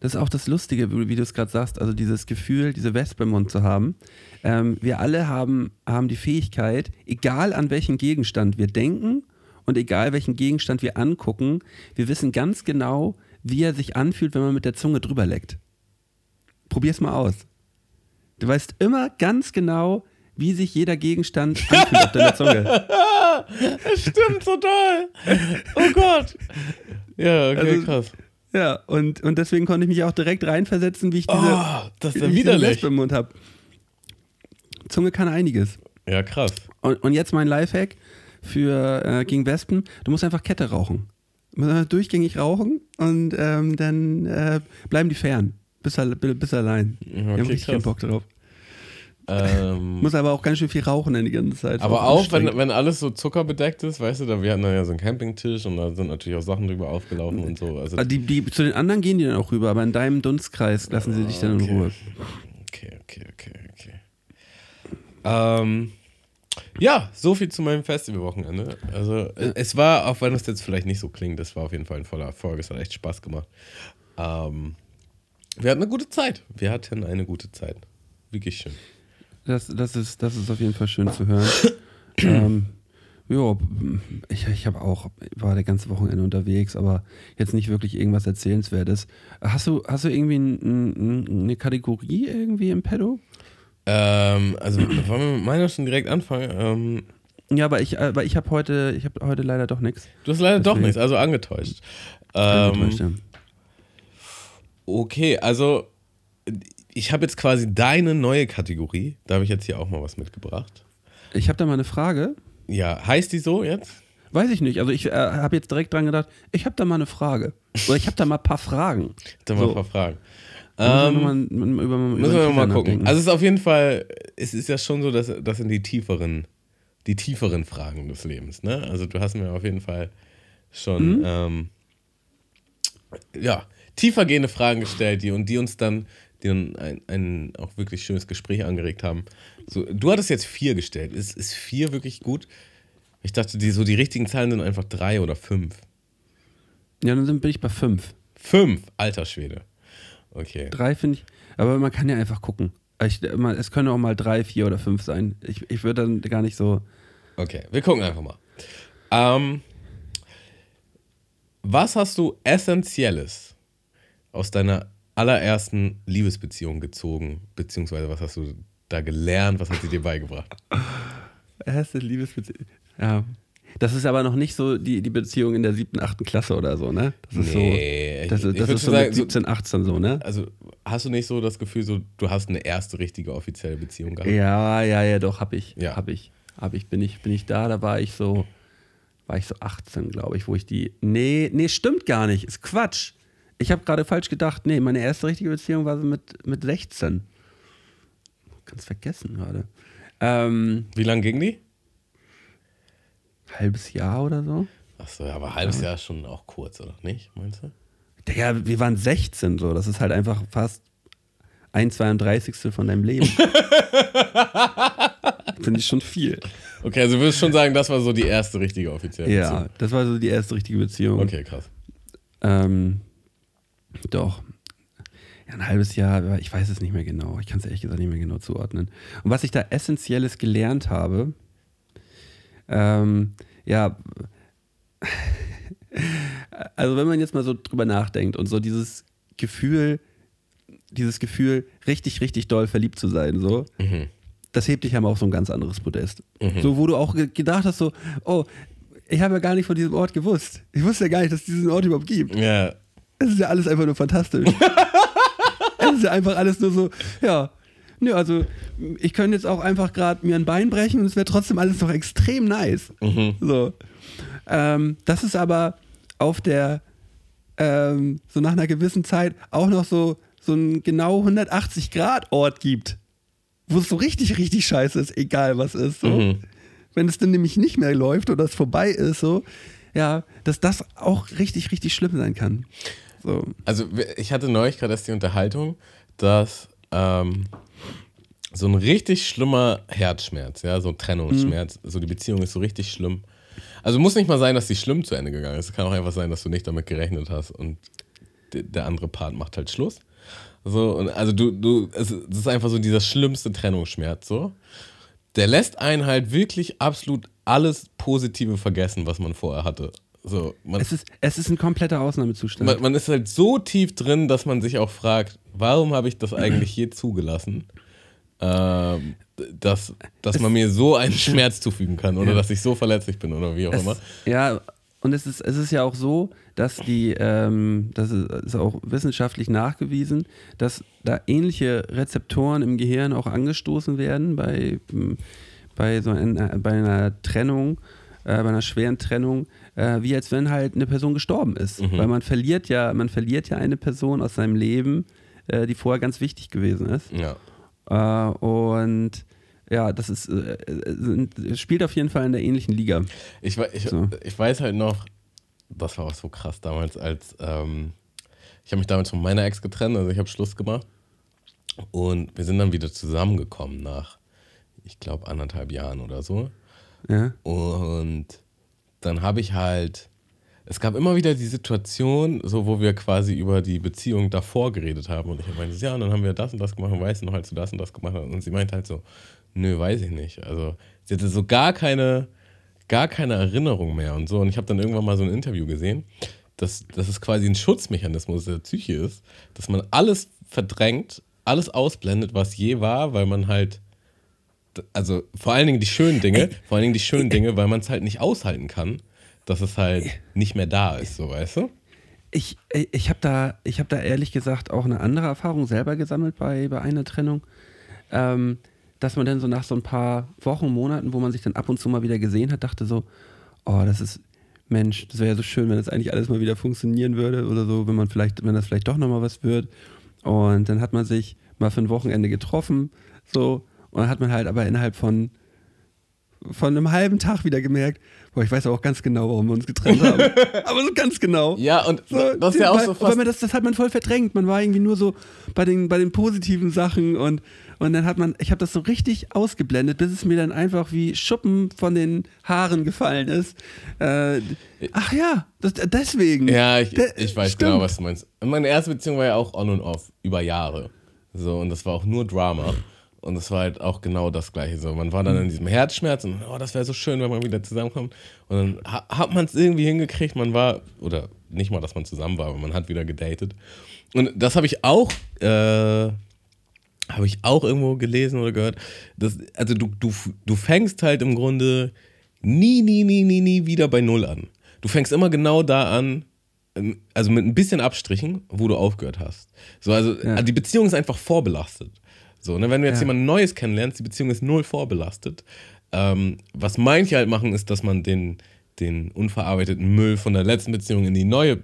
Das ist auch das Lustige, wie du es gerade sagst, also dieses Gefühl, diese Wespe im Mund zu haben. Ähm, wir alle haben, haben die Fähigkeit, egal an welchen Gegenstand wir denken und egal welchen Gegenstand wir angucken, wir wissen ganz genau, wie er sich anfühlt, wenn man mit der Zunge drüber leckt. Probier's mal aus. Du weißt immer ganz genau, wie sich jeder Gegenstand *laughs* anfühlt auf deiner Zunge. *laughs* Stimmt, so toll. Oh Gott. Ja, okay, Also- krass. Ja, und, und deswegen konnte ich mich auch direkt reinversetzen, wie ich diese, Oh, das ist ja widerlich. Wespe im Mund habe. Zunge kann einiges. Ja, krass. Und, und jetzt mein Lifehack für äh, gegen Wespen. Du musst einfach Kette rauchen. Du musst einfach durchgängig rauchen und ähm, dann äh, bleiben die fern. Bis, bis allein. Ja, ich habe okay, richtig keinen. Bock drauf. Ähm, Muss aber auch ganz schön viel rauchen dann die ganze Zeit. aber auch, wenn, wenn alles so zuckerbedeckt ist, weißt du, da, wir hatten dann ja so einen Campingtisch und da sind natürlich auch Sachen drüber aufgelaufen und so. Also, die, die, zu den anderen gehen die dann auch rüber, aber in deinem Dunstkreis lassen sie dich dann in Okay. Ruhe. Okay, okay, okay, okay. Ähm, ja, so viel zu meinem Festivalwochenende. Also, es war, auch wenn es jetzt vielleicht nicht so klingt, es war auf jeden Fall ein voller Erfolg. Es hat echt Spaß gemacht. Ähm, wir hatten eine gute Zeit. Wir hatten eine gute Zeit. Wirklich schön. Das, das, ist, das ist auf jeden Fall schön zu hören. *coughs* ähm, jo, ich, ich habe auch, war der ganze Wochenende unterwegs, aber jetzt nicht wirklich irgendwas Erzählenswertes. Hast du, hast du irgendwie ein, ein, eine Kategorie irgendwie im Pedo? Ähm, also, *clears throat* wollen wir mit meiner schon direkt anfangen? Ähm, Ja, aber ich, aber ich habe heute, ich habe heute leider doch nichts. du hast leider doch Deswegen. nichts, also angetäuscht. Ähm, ja. okay, also, ich habe jetzt quasi deine neue Kategorie. Da habe ich jetzt hier auch mal was mitgebracht. Ich habe da mal eine Frage. Ja, heißt die so jetzt? Weiß ich nicht. Also ich äh, habe jetzt direkt dran gedacht, ich habe da mal eine Frage. Oder ich habe da mal ein paar Fragen. *laughs* Dann mal So. ein paar Fragen. Da Ähm, müssen wir mal, über, über, müssen wir mal gucken. Also es ist auf jeden Fall, es ist ja schon so, dass das sind die tieferen, die tieferen Fragen des Lebens. Ne? Also du hast mir auf jeden Fall schon ähm, ja, tiefergehende Fragen gestellt, die und die uns dann, die dann ein, ein auch wirklich schönes Gespräch angeregt haben. So, du hattest jetzt vier gestellt. Ist, ist vier wirklich gut? Ich dachte, die, so die richtigen Zahlen sind einfach drei oder fünf. ja, dann bin ich bei fünf. Fünf, alter Schwede. Okay. Drei finde ich, aber man kann ja einfach gucken. Ich, man, es können auch mal drei, vier oder fünf sein. Ich, ich würde dann gar nicht so. Okay, wir gucken einfach mal. Ähm, was hast du Essentielles aus deiner allerersten Liebesbeziehung gezogen? Beziehungsweise was hast du da gelernt? Was hat sie dir beigebracht? *laughs* Erste Liebesbeziehung. Ja. Das ist aber noch nicht so die, die Beziehung in der siebten, achten Klasse oder so, ne? Das ist Nee, so. Das, ich- ist- ich das ist schon so sagen, mit so- 17, 18 so, ne? Also hast du nicht so das Gefühl, so du hast eine erste richtige offizielle Beziehung gehabt? Ja, ja, ja, doch, hab ich. Ja. Hab ich. Hab ich. Bin ich, bin ich da, da war ich so, war ich so 18, glaube ich, wo ich die. Nee, nee, stimmt gar nicht. Ist Quatsch. Ich habe gerade falsch gedacht. Nee, meine erste richtige Beziehung war so mit, mit 16. Ganz vergessen gerade. Ähm, Wie lange ging die? halbes Jahr oder so. Achso, ja, aber halbes Jahr ist schon auch kurz, oder nicht, meinst du? Digga, wir waren 16 so. Das ist halt einfach fast ein 32. von deinem Leben. *laughs* Finde ich schon viel. Okay, also du würdest schon sagen, das war so die erste richtige offizielle Ja, Beziehung. das war so die erste richtige Beziehung. Okay, krass. Ähm, doch. Ein halbes Jahr, ich weiß es nicht mehr genau. Ich kann es ehrlich gesagt nicht mehr genau zuordnen. Und was ich da Essentielles gelernt habe, ähm, ja, *laughs* also wenn man jetzt mal so drüber nachdenkt und so dieses Gefühl, dieses Gefühl, richtig, richtig doll verliebt zu sein, so, das hebt dich ja mal auf so ein ganz anderes Podest. So, wo du auch ge- gedacht hast, so, oh, ich habe ja gar nicht von diesem Ort gewusst. Ich wusste ja gar nicht, dass es diesen Ort überhaupt gibt. Ja, Es ist ja alles einfach nur fantastisch. *laughs* es ist ja einfach alles nur so, ja. Nö, also ich könnte jetzt auch einfach gerade mir ein Bein brechen und es wäre trotzdem alles noch extrem nice. So. Ähm, das ist aber auf der, ähm, so nach einer gewissen Zeit auch noch so, so einen genau 180-Grad-Ort gibt, wo es so richtig, richtig scheiße ist, egal was ist. So. Wenn es dann nämlich nicht mehr läuft oder es vorbei ist, so, ja, dass das auch richtig, richtig schlimm sein kann. So. also ich hatte neulich gerade erst die Unterhaltung, dass ähm, so ein richtig schlimmer Herzschmerz, ja, so ein Trennungsschmerz, so die Beziehung ist so richtig schlimm. Also muss nicht mal sein, dass die schlimm zu Ende gegangen ist. Es kann auch einfach sein, dass du nicht damit gerechnet hast und de- der andere Part macht halt Schluss. So, und also du, du, es ist einfach so dieser schlimmste Trennungsschmerz, so. Der lässt einen halt wirklich absolut alles Positive vergessen, was man vorher hatte. So, man, Es ist, es ist ein kompletter Ausnahmezustand. man, man ist halt so tief drin, dass man sich auch fragt, warum habe ich das eigentlich je zugelassen, ähm, dass, dass man mir so einen Schmerz zufügen kann oder dass ich so verletzlich bin oder wie auch immer. es, ja, und es ist, es ist ja auch so, dass die, ähm, das ist, auch wissenschaftlich nachgewiesen, dass da ähnliche Rezeptoren im Gehirn auch angestoßen werden bei, bei, so einer, bei einer Trennung, äh, bei einer schweren Trennung, äh, wie als wenn halt eine Person gestorben ist. Weil man verliert ja, man verliert ja eine Person aus seinem Leben, äh, die vorher ganz wichtig gewesen ist. Ja. Äh, und ja, das ist, äh, äh, spielt auf jeden Fall in der ähnlichen Liga. Ich, ich, So. ich weiß halt noch, das war auch so krass damals, als ähm, ich habe mich damals von meiner Ex getrennt, also ich habe Schluss gemacht und wir sind dann wieder zusammengekommen nach, ich glaube, anderthalb Jahren oder so. Ja. Und dann habe ich halt, es gab immer wieder die Situation, so wo wir quasi über die Beziehung davor geredet haben. Und ich meinte, ja, und dann haben wir das und das gemacht und weißt du noch, als du das und das gemacht hast. Und sie meinte halt so, nö, weiß ich nicht. Also sie hatte so gar keine, gar keine Erinnerung mehr und so. Und ich habe dann irgendwann mal so ein Interview gesehen, dass, dass es quasi ein Schutzmechanismus der Psyche ist, dass man alles verdrängt, alles ausblendet, was je war, weil man halt also vor allen Dingen die schönen Dinge, vor allen Dingen die schönen Dinge, weil man es halt nicht aushalten kann, dass es halt nicht mehr da ist, so weißt du? Ich, ich habe da, ich hab da ehrlich gesagt auch eine andere Erfahrung selber gesammelt bei, bei einer Trennung. Ähm, dass man dann so nach so ein paar Wochen, Monaten, wo man sich dann ab und zu mal wieder gesehen hat, dachte so, oh, das ist, Mensch, das wäre ja so schön, wenn das eigentlich alles mal wieder funktionieren würde oder so, wenn man vielleicht, wenn das vielleicht doch nochmal was wird. Und dann hat man sich mal für ein Wochenende getroffen, so, und dann hat man halt aber innerhalb von, von einem halben Tag wieder gemerkt, boah, ich weiß aber auch ganz genau, warum wir uns getrennt haben. *laughs* aber so ganz genau. Ja, und So, das ist ja auch weil, so fast. man das, das hat man voll verdrängt. Man war irgendwie nur so bei den, bei den positiven Sachen und, und dann hat man, ich habe das so richtig ausgeblendet, bis es mir dann einfach wie Schuppen von den Haaren gefallen ist. Äh, ach ja, das, deswegen. Ja, ich, Der- ich weiß stimmt. genau, was du meinst. Meine erste Beziehung war ja auch on und off, über Jahre. So, und das war auch nur Drama. Und das war halt auch genau das Gleiche. So, man war dann in diesem Herzschmerz und oh, das wäre so schön, wenn man wieder zusammenkommt. Und dann ha hat man es irgendwie hingekriegt. Man war, oder nicht mal, dass man zusammen war, aber man hat wieder gedatet. Und das habe ich auch, äh, habe ich auch irgendwo gelesen oder gehört. Das, also du, du, du fängst halt im Grunde nie, nie, nie, nie, nie wieder bei Null an. Du fängst immer genau da an, ähm, also mit ein bisschen Abstrichen, wo du aufgehört hast. So, also Ja. die Beziehung ist einfach vorbelastet. So, ne, wenn du jetzt Ja. jemand Neues kennenlernst, die Beziehung ist null vorbelastet. Ähm, was manche halt machen, ist, dass man den, den unverarbeiteten Müll von der letzten Beziehung in die neue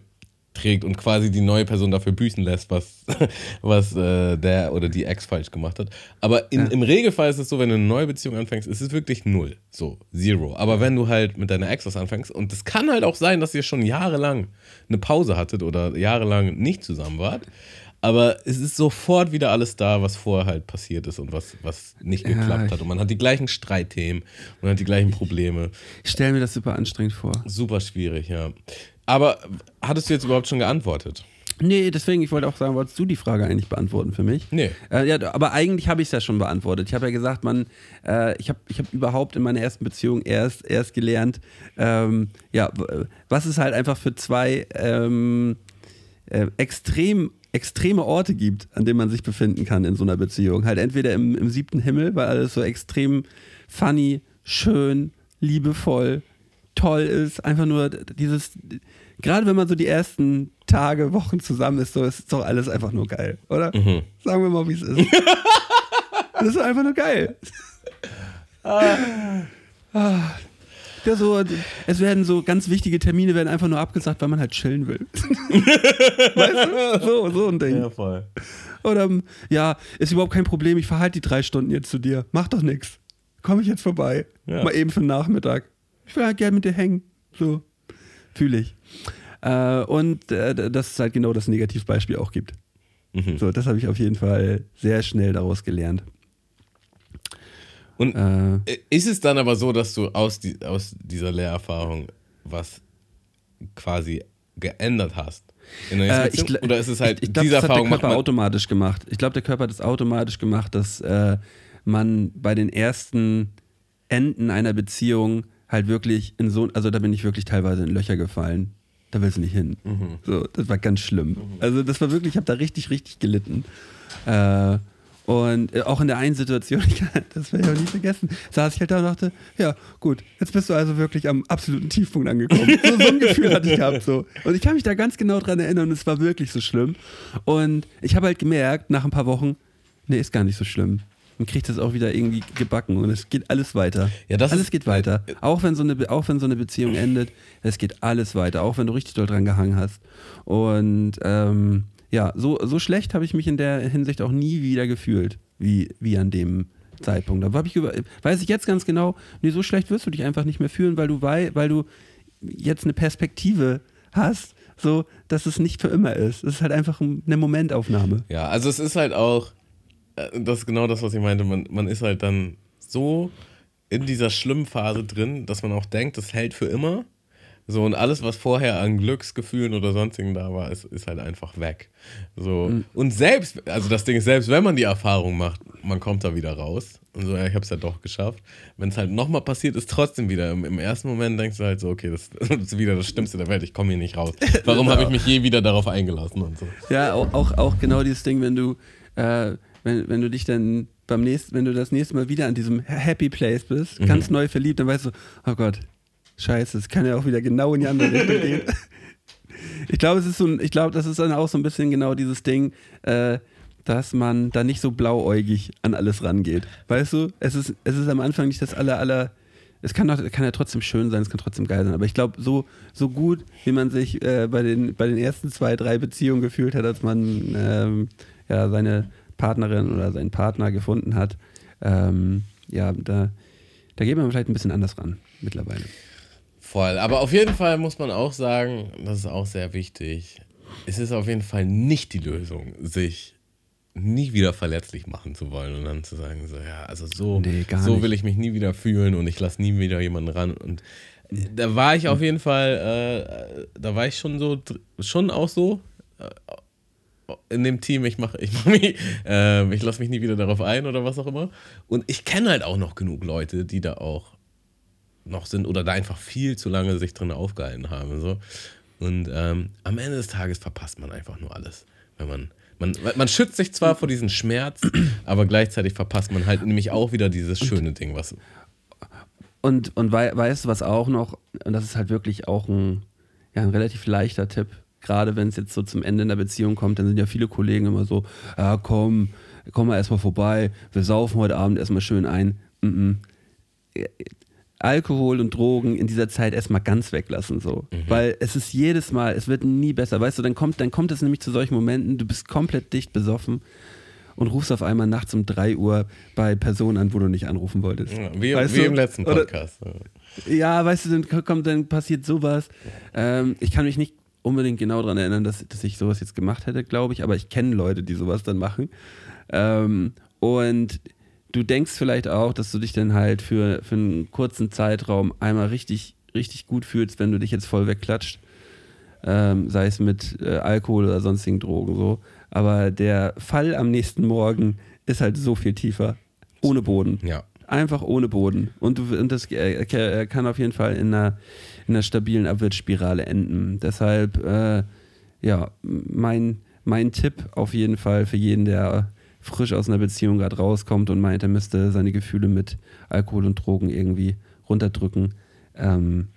trägt und quasi die neue Person dafür büßen lässt, was, *laughs* was äh, der oder die Ex falsch gemacht hat. Aber in, im Regelfall ist es so, wenn du eine neue Beziehung anfängst, ist es wirklich null. So, zero. Aber wenn du halt mit deiner Ex was anfängst, und es kann halt auch sein, dass ihr schon jahrelang eine Pause hattet oder jahrelang nicht zusammen wart, aber es ist sofort wieder alles da, was vorher halt passiert ist und was, was nicht Ja, geklappt ich- hat. Und man hat die gleichen Streitthemen, man hat die gleichen Probleme. Ich stelle mir das super anstrengend vor. Super schwierig, ja. Aber hattest du jetzt überhaupt schon geantwortet? Nee, deswegen, ich wollte auch sagen, wolltest du die Frage eigentlich beantworten für mich? Nee. Äh, ja, aber eigentlich habe ich es ja schon beantwortet. Ich habe ja gesagt, man, äh, ich habe ich hab überhaupt in meiner ersten Beziehung erst, erst gelernt, ähm, ja, was es halt einfach für zwei ähm, äh, extrem, extreme Orte gibt, an denen man sich befinden kann in so einer Beziehung. Halt entweder im, im siebten Himmel, weil alles so extrem funny, schön, liebevoll, toll ist. Einfach nur dieses, gerade wenn man so die ersten Tage, Wochen zusammen ist, so ist doch alles einfach nur geil, oder? Sagen wir mal, wie es ist. *laughs* das ist einfach nur geil. Ah. Ja, so, es werden so ganz wichtige Termine werden einfach nur abgesagt, weil man halt chillen will. *laughs* weißt du? So, so ein Ding. voll. Oder ähm, ja, ist überhaupt kein Problem, ich verhalte die drei Stunden jetzt zu dir. Mach doch nix. Komme ich jetzt vorbei. Ja. Mal eben für den Nachmittag. Ich will halt gerne mit dir hängen. So. Fühle ich. Äh, und äh, dass es halt genau das Negativbeispiel auch gibt. Mhm. So, das habe ich auf jeden Fall sehr schnell daraus gelernt. Und Äh, ist es dann aber so, dass du aus, die, aus dieser Lehrerfahrung was quasi geändert hast? Äh, nächsten ich Beziehung? gl- Oder ist es halt, ich, ich glaub, diese das hat der Erfahrung Körper automatisch gemacht. Ich glaube, der Körper hat es automatisch gemacht, dass äh, man bei den ersten Enden einer Beziehung halt wirklich in so, also da bin ich wirklich teilweise in Löcher gefallen. Da willst du nicht hin. Mhm. So, das war ganz schlimm. Also das war wirklich, ich habe da richtig, richtig gelitten. Äh, und äh, auch in der einen Situation, *laughs* ich, das werde ich auch nie vergessen, saß ich halt da und dachte, ja, gut, jetzt bist du also wirklich am absoluten Tiefpunkt angekommen. *laughs* So, so ein Gefühl hatte ich gehabt. So. Und ich kann mich da ganz genau dran erinnern und es war wirklich so schlimm. Und ich habe halt gemerkt, nach ein paar Wochen, nee, ist gar nicht so schlimm. Man kriegt das auch wieder irgendwie gebacken und es geht alles weiter. Ja, das alles geht weiter. Auch wenn, so eine, auch wenn so eine Beziehung endet, es geht alles weiter. Auch wenn du richtig doll dran gehangen hast. Und ähm, ja, so, so schlecht habe ich mich in der Hinsicht auch nie wieder gefühlt, wie, wie an dem Zeitpunkt. Da ich weiß ich jetzt ganz genau, nee, so schlecht wirst du dich einfach nicht mehr fühlen, weil du, wei weil du jetzt eine Perspektive hast, so, dass es nicht für immer ist. Es ist halt einfach eine Momentaufnahme. Ja, also es ist halt auch, äh, das ist genau das, was ich meinte, man, man ist halt dann so in dieser schlimmen Phase drin, dass man auch denkt, das hält für immer. So, und alles, was vorher an Glücksgefühlen oder sonstigen da war, ist, ist halt einfach weg. So, Mhm. und selbst, also das Ding ist, selbst wenn man die Erfahrung macht, man kommt da wieder raus und so, ja, ich hab's ja doch geschafft. Wenn es halt nochmal passiert, ist trotzdem wieder. Im, Im ersten Moment denkst du halt so, okay, das, *laughs* das ist wieder das Schlimmste der Welt, ich komme hier nicht raus. Warum habe ich mich je wieder darauf eingelassen und so. Ja, auch, auch, auch genau dieses Ding, wenn du, äh, wenn, wenn du dich dann beim nächsten, wenn du das nächste Mal wieder an diesem Happy Place bist, Mhm. ganz neu verliebt, dann weißt du, oh Gott, scheiße, es kann ja auch wieder genau in die andere Richtung gehen. *laughs* Ich glaube, es ist so ein, ich glaube, das ist dann auch so ein bisschen genau dieses Ding, äh, dass man da nicht so blauäugig an alles rangeht. Weißt du, es ist, es ist am Anfang nicht das aller, aller, es kann, doch, kann ja trotzdem schön sein, es kann trotzdem geil sein, aber ich glaube, so, so gut, wie man sich äh, bei, den, bei den ersten zwei, drei Beziehungen gefühlt hat, als man ähm, ja, seine Partnerin oder seinen Partner gefunden hat, ähm, ja, da, Da geht man vielleicht ein bisschen anders ran mittlerweile. Voll. Aber auf jeden Fall muss man auch sagen, das ist auch sehr wichtig. Es ist auf jeden Fall nicht die Lösung, sich nie wieder verletzlich machen zu wollen und dann zu sagen, so, ja, also so, Nee, so will ich mich nie wieder fühlen und ich lasse nie wieder jemanden ran. Und da war ich auf jeden Fall, äh, da war ich schon so, schon auch so äh, in dem Team, ich mache, ich mache mich, äh, ich lasse mich nie wieder darauf ein oder was auch immer. Und ich kenne halt auch noch genug Leute, die da auch noch sind oder da einfach viel zu lange sich drin aufgehalten haben. So. Und ähm, am Ende des Tages verpasst man einfach nur alles. Wenn man, man, man schützt sich zwar vor diesem Schmerz, *clears throat* aber gleichzeitig verpasst man halt nämlich auch wieder dieses schöne Ding, was. Und, und wei weißt du, was auch noch, und das ist halt wirklich auch ein, ja, ein relativ leichter Tipp, gerade wenn es jetzt so zum Ende in der Beziehung kommt, dann sind ja viele Kollegen immer so, ja komm, komm mal erstmal vorbei, wir saufen heute Abend erstmal schön ein. Mm -mm. Alkohol und Drogen in dieser Zeit erstmal ganz weglassen, so. Weil es ist jedes Mal, es wird nie besser. Weißt du, dann kommt, dann kommt es nämlich zu solchen Momenten, du bist komplett dicht besoffen und rufst auf einmal nachts um 3 Uhr bei Personen an, wo du nicht anrufen wolltest. Ja, wie Weißt wie du? im letzten Oder- Podcast. Ja, weißt du, dann kommt, dann passiert sowas. Ähm, ich kann mich nicht unbedingt genau daran erinnern, dass, dass ich sowas jetzt gemacht hätte, glaube ich, aber ich kenne Leute, die sowas dann machen. Ähm, und du denkst vielleicht auch, dass du dich dann halt für, für einen kurzen Zeitraum einmal richtig, richtig gut fühlst, wenn du dich jetzt voll wegklatscht. Ähm, sei es mit äh, Alkohol oder sonstigen Drogen so. Aber der Fall am nächsten Morgen ist halt so viel tiefer. Ohne Boden. Ja. Einfach ohne Boden. Und, und das äh, äh, kann auf jeden Fall in einer, in einer stabilen Abwärtsspirale enden. Deshalb, äh, ja, mein, mein Tipp auf jeden Fall für jeden, der frisch aus einer Beziehung gerade rauskommt und meint, er müsste seine Gefühle mit Alkohol und Drogen irgendwie runterdrücken. Ähm,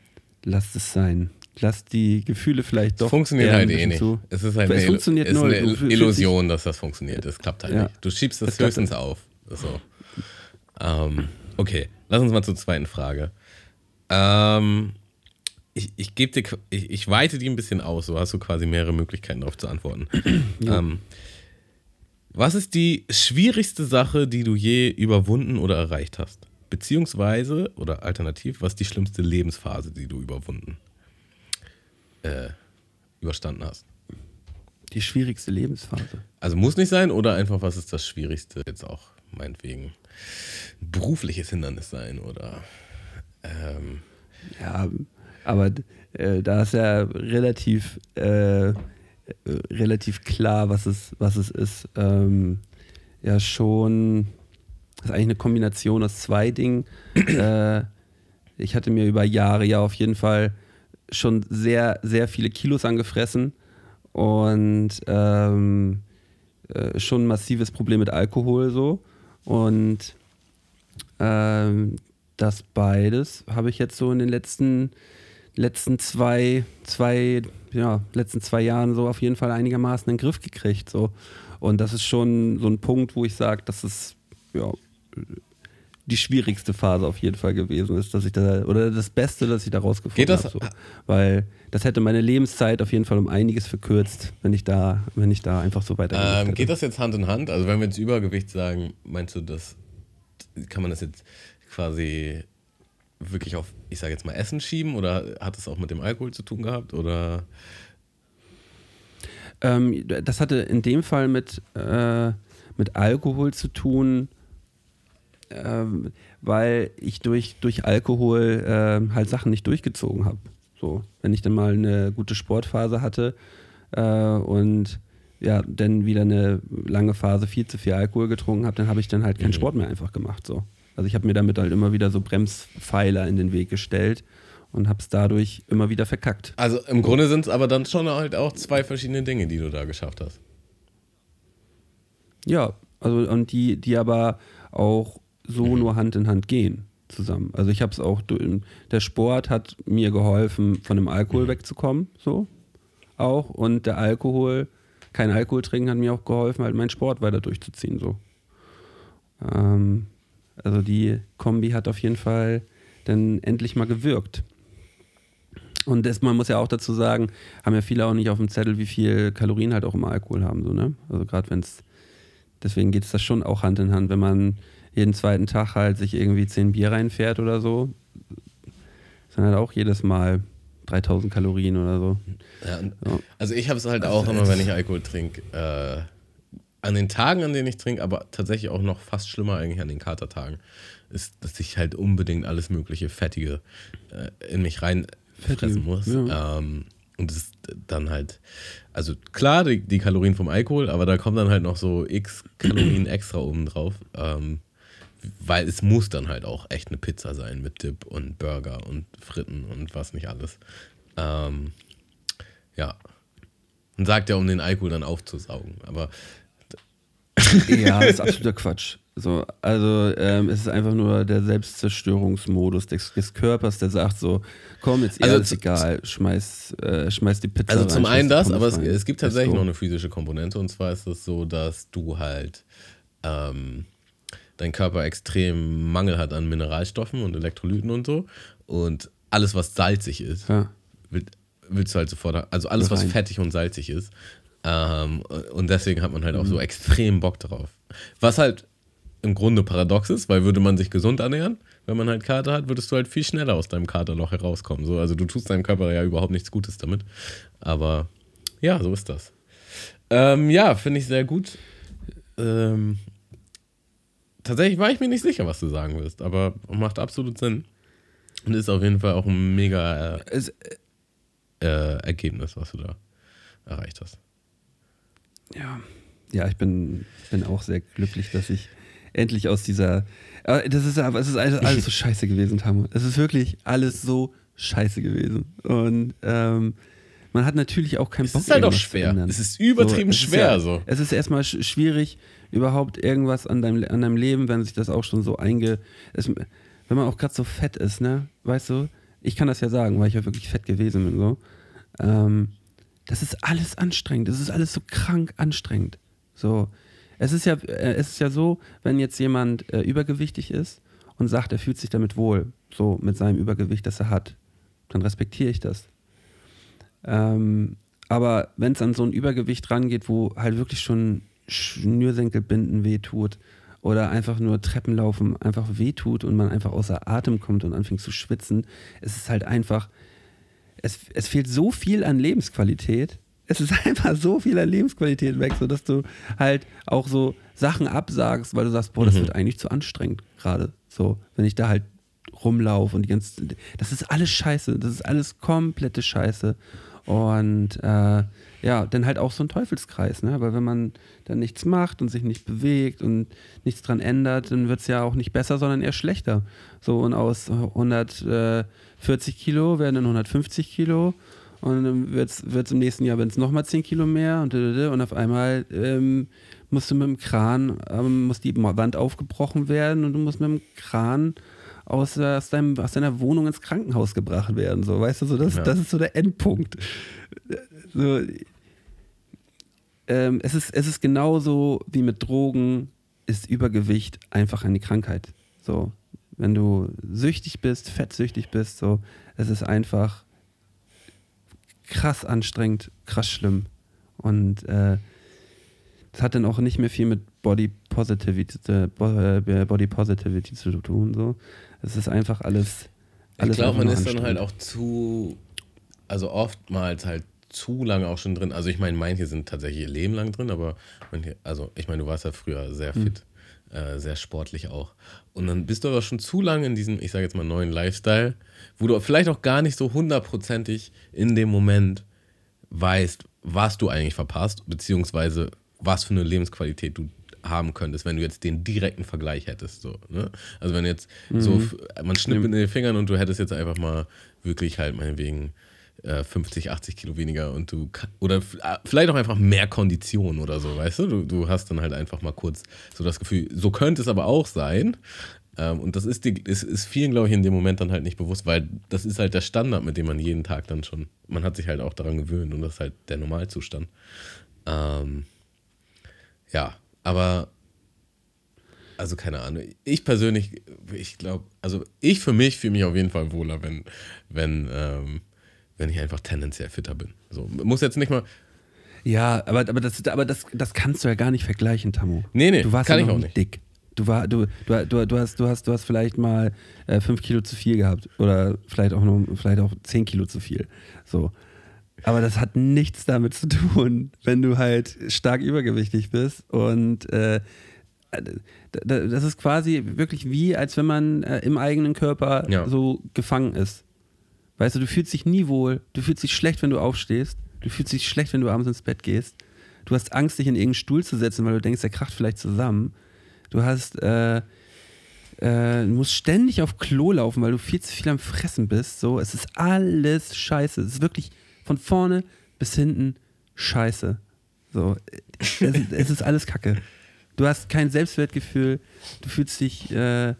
lasst es sein. Lasst die Gefühle vielleicht doch. Das funktioniert halt eh nicht. Zu. Es ist halt Es eine, funktioniert ist eine Illusion, dass das funktioniert. Das klappt halt Ja. nicht. Du schiebst das Das höchstens auf. So. Ähm, okay, lass uns mal zur zweiten Frage. Ähm, ich, ich gebe dir, ich, ich weite die ein bisschen aus, so hast du quasi mehrere Möglichkeiten darauf zu antworten. *clears throat* ähm, was ist die schwierigste Sache, die du je überwunden oder erreicht hast? Beziehungsweise, oder alternativ, was ist die schlimmste Lebensphase, die du überwunden, äh, überstanden hast? Die schwierigste Lebensphase. Also muss nicht sein oder einfach, was ist das Schwierigste? Jetzt auch meinetwegen berufliches Hindernis sein oder ähm, Ja, aber äh, da ist ja relativ, äh, relativ klar, was es, was es ist. Ähm, ja, schon, das ist eigentlich eine Kombination aus zwei Dingen. *clears throat* äh, ich hatte mir über Jahre ja auf jeden Fall schon sehr, sehr viele Kilos angefressen und ähm, äh, schon ein massives Problem mit Alkohol so. Und ähm, das beides habe ich jetzt so in den letzten, letzten zwei, zwei, ja, letzten zwei Jahren so auf jeden Fall einigermaßen in den Griff gekriegt. So. Und das ist schon so ein Punkt, wo ich sage, dass es ja, die schwierigste Phase auf jeden Fall gewesen ist, dass ich da, oder das Beste, dass ich da rausgefunden das- habe. So. Weil das hätte meine Lebenszeit auf jeden Fall um einiges verkürzt, wenn ich da, wenn ich da einfach so weitergemacht ähm, geht das jetzt Hand in Hand? Also wenn wir jetzt Übergewicht sagen, meinst du, das kann man das jetzt quasi wirklich auf, ich sage jetzt mal, Essen schieben oder hat es auch mit dem Alkohol zu tun gehabt oder Ähm, das hatte in dem Fall mit, äh, mit Alkohol zu tun, ähm, weil ich durch, durch Alkohol ähm, halt Sachen nicht durchgezogen habe. So, wenn ich dann mal eine gute Sportphase hatte äh, und ja, dann wieder eine lange Phase viel zu viel Alkohol getrunken habe, dann habe ich dann halt keinen Sport mehr einfach gemacht. So. Also ich habe mir damit halt immer wieder so Bremspfeiler in den Weg gestellt und habe es dadurch immer wieder verkackt. Also im Grunde sind es aber dann schon halt auch zwei verschiedene Dinge, die du da geschafft hast. Ja, also und die, die aber auch so nur Hand in Hand gehen zusammen. Also ich habe es auch, der Sport hat mir geholfen, von dem Alkohol wegzukommen, so auch. Und der Alkohol, kein Alkohol trinken, hat mir auch geholfen, halt meinen Sport weiter durchzuziehen, so. Ähm, also die Kombi hat auf jeden Fall dann endlich mal gewirkt. Und das, man muss ja auch dazu sagen, haben ja viele auch nicht auf dem Zettel, wie viel Kalorien halt auch im Alkohol haben, so, ne? Also gerade wenn es, deswegen geht es das schon auch Hand in Hand, wenn man, jeden zweiten Tag halt sich irgendwie 10 Bier reinfährt oder so, sind halt auch jedes Mal 3000 Kalorien oder so. Ja, Ja. Also ich habe es halt auch immer, wenn ich Alkohol trinke, äh, an den Tagen, an denen ich trinke, aber tatsächlich auch noch fast schlimmer eigentlich an den Katertagen, ist, dass ich halt unbedingt alles mögliche Fettige äh, in mich rein Fettige, fressen muss. ja. Ähm, und das ist dann halt, also klar, die, die Kalorien vom Alkohol, aber da kommen dann halt noch so x Kalorien *clears throat* extra oben drauf. Ähm, weil es muss dann halt auch echt eine Pizza sein mit Dip und Burger und Fritten und was nicht alles. Ähm, ja. Und sagt ja, um den Alkohol dann aufzusaugen. Aber *laughs* Ja, das ist *laughs* absoluter Quatsch. So, also ähm, es ist einfach nur der Selbstzerstörungsmodus des, des Körpers, der sagt so, komm, jetzt Also ist egal, schmeiß, äh, schmeiß die Pizza also zum einen das, aber es, es gibt tatsächlich noch eine physische Komponente. Und zwar ist es so, dass du halt ähm, dein Körper extrem Mangel hat an Mineralstoffen und Elektrolyten und so. Und alles, was salzig ist, Ja. will, willst du halt sofort, also alles, was fettig und salzig ist. Ähm, und deswegen hat man halt auch Mhm. so extrem Bock drauf. Was halt im Grunde paradox ist, weil würde man sich gesund ernähren, wenn man halt Kater hat, würdest du halt viel schneller aus deinem Katerloch herauskommen. So, also du tust deinem Körper ja überhaupt nichts Gutes damit. Aber ja, so ist das. Ähm, ja, finde ich sehr gut. Ähm, tatsächlich war ich mir nicht sicher, was du sagen wirst, aber macht absolut Sinn. Und ist auf jeden Fall auch ein mega äh, Es, äh, Ergebnis, was du da erreicht hast. Ja. ja, ich bin, bin auch sehr glücklich, dass ich endlich aus dieser. Aber das ist aber es ist alles, alles so *laughs* scheiße gewesen, Tamu. Es ist wirklich alles so scheiße gewesen. Und ähm, man hat natürlich auch keinen Es Bock ist halt auch schwer. Es ist übertrieben es ist schwer, Ja, so. Es ist erstmal sch schwierig, überhaupt irgendwas an deinem, an deinem Leben, wenn sich das auch schon so einge. Es, wenn man auch gerade so fett ist, ne? Weißt du? Ich kann das ja sagen, weil ich ja wirklich fett gewesen bin, so. Ähm, das ist alles anstrengend. Das ist alles so krank anstrengend. So. Es ist ja, äh, es ist ja so, wenn jetzt jemand äh, übergewichtig ist und sagt, er fühlt sich damit wohl, so mit seinem Übergewicht, das er hat, dann respektiere ich das. Ähm, aber wenn es an so ein Übergewicht rangeht, wo halt wirklich schon Schnürsenkelbinden wehtut oder einfach nur Treppenlaufen einfach wehtut und man einfach außer Atem kommt und anfängt zu schwitzen, es ist halt einfach, es, es fehlt so viel an Lebensqualität. Es ist *laughs* einfach so viel an Lebensqualität weg, sodass du halt auch so Sachen absagst, weil du sagst, boah, das wird eigentlich zu anstrengend gerade. So, wenn ich da halt rumlaufe und die ganze. Das ist alles scheiße. Das ist alles komplette Scheiße. Und äh, ja, dann halt auch so ein Teufelskreis, ne? Weil wenn man dann nichts macht und sich nicht bewegt und nichts dran ändert, dann wird es ja auch nicht besser, sondern eher schlechter. So, und aus 140 Kilo werden dann 150 Kilo. Und dann wird es im nächsten Jahr es nochmal 10 Kilo mehr und, und auf einmal ähm, musst du mit dem Kran, ähm, muss die Wand aufgebrochen werden und du musst mit dem Kran aus, aus, deinem, aus deiner Wohnung ins Krankenhaus gebracht werden. So, weißt du, so das, Ja. das ist so der Endpunkt. So, ähm, es, ist, es ist genauso wie mit Drogen, ist Übergewicht einfach eine Krankheit. So, wenn du süchtig bist, fettsüchtig bist, so, es ist einfach krass anstrengend, krass schlimm. Und äh, das hat dann auch nicht mehr viel mit Body Positivity, äh, Bo- Body Positivity zu tun. So. Es ist einfach alles. alles ich glaube, man ist dann halt auch zu, also oftmals halt zu lange auch schon drin. Also ich meine, manche sind tatsächlich ihr Leben lang drin, aber manche, also ich meine, du warst ja früher sehr Hm. fit, äh, sehr sportlich auch. Und dann bist du aber schon zu lange in diesem, ich sage jetzt mal, neuen Lifestyle, wo du vielleicht auch gar nicht so hundertprozentig in dem Moment weißt, was du eigentlich verpasst, beziehungsweise was für eine Lebensqualität du haben könntest, wenn du jetzt den direkten Vergleich hättest. So, ne? Also wenn jetzt so, f- man schnippt mit den Fingern und du hättest jetzt einfach mal wirklich halt meinetwegen 50, 80 Kilo weniger und du oder äh, vielleicht auch einfach mehr Kondition oder so, weißt du? du? Du hast dann halt einfach mal kurz so das Gefühl, so könnte es aber auch sein. Ähm, und das ist, die, ist, ist vielen, glaube ich, in dem Moment dann halt nicht bewusst, weil das ist halt der Standard, mit dem man jeden Tag dann schon, man hat sich halt auch daran gewöhnt und das ist halt der Normalzustand. Ähm, ja, aber also keine Ahnung. Ich persönlich, ich glaube, also ich für mich fühle mich auf jeden Fall wohler, wenn, wenn, ähm, wenn ich einfach tendenziell fitter bin. So, muss jetzt nicht mal. Ja, aber, aber, das, aber das, das kannst du ja gar nicht vergleichen, Tamu. Nee, nee, du warst kann ja ich noch auch nicht. dick. Du, war, du, du, du, du, hast, du, hast, du hast vielleicht mal äh, fünf Kilo zu viel gehabt oder vielleicht auch, nur, vielleicht auch zehn Kilo zu viel. So. Aber das hat nichts damit zu tun, wenn du halt stark übergewichtig bist. Und äh, das ist quasi wirklich wie, als wenn man äh, im eigenen Körper Ja. so gefangen ist. Weißt du, du fühlst dich nie wohl, du fühlst dich schlecht, wenn du aufstehst, du fühlst dich schlecht, wenn du abends ins Bett gehst. Du hast Angst, dich in irgendeinen Stuhl zu setzen, weil du denkst, der kracht vielleicht zusammen. Du hast, äh, äh, musst ständig auf Klo laufen, weil du viel zu viel am Fressen bist. So, es ist alles scheiße. Es ist wirklich von vorne bis hinten scheiße. So, es, es ist alles Kacke. Du hast kein Selbstwertgefühl, du fühlst dich, äh,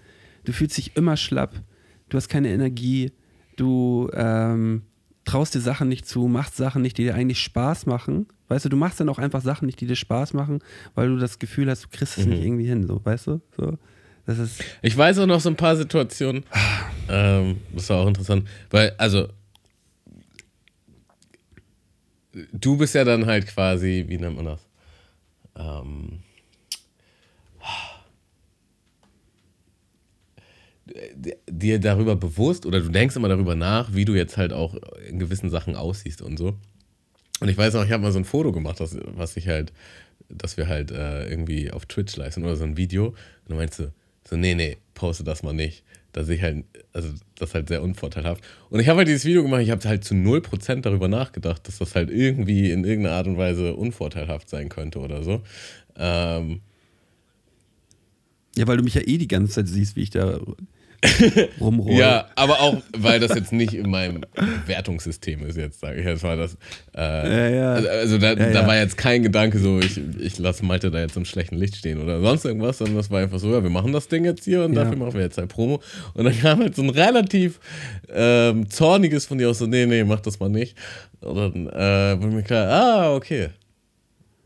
du fühlst dich immer schlapp, du hast keine Energie, du ähm, traust dir Sachen nicht zu, machst Sachen nicht, die dir eigentlich Spaß machen. Weißt du, du machst dann auch einfach Sachen nicht, die dir Spaß machen, weil du das Gefühl hast, du kriegst es nicht irgendwie hin, so, weißt du? So, das ist, Ich weiß auch noch so ein paar Situationen. Ähm, das war auch interessant, weil, also, du bist ja dann halt quasi, wie nennt man das? Ähm, dir darüber bewusst oder du denkst immer darüber nach, wie du jetzt halt auch in gewissen Sachen aussiehst und so. Und ich weiß noch, ich habe mal so ein Foto gemacht, das, was ich halt, dass wir halt äh, irgendwie auf Twitch leisten oder so ein Video. Und du meinst du, so, nee, nee, poste das mal nicht. Da sehe ich halt, also das ist halt sehr unvorteilhaft. Und ich habe halt dieses Video gemacht, ich habe halt zu 0% darüber nachgedacht, dass das halt irgendwie in irgendeiner Art und Weise unvorteilhaft sein könnte oder so. Ähm, ja, weil du mich ja eh die ganze Zeit siehst, wie ich da *laughs* rumroll. Ja, aber auch, weil das jetzt nicht in meinem Wertungssystem ist jetzt, sage ich jetzt mal. Das, äh, Ja, ja. Also, also da, Ja, da war jetzt kein Gedanke so, ich, ich lasse Malte da jetzt im schlechten Licht stehen oder sonst irgendwas, sondern das war einfach so, ja, wir machen das Ding jetzt hier und dafür machen wir jetzt halt Promo. Und dann kam halt so ein relativ ähm, zorniges von dir aus so, nee, nee, mach das mal nicht. Und dann äh, wurde mir klar, ah, okay.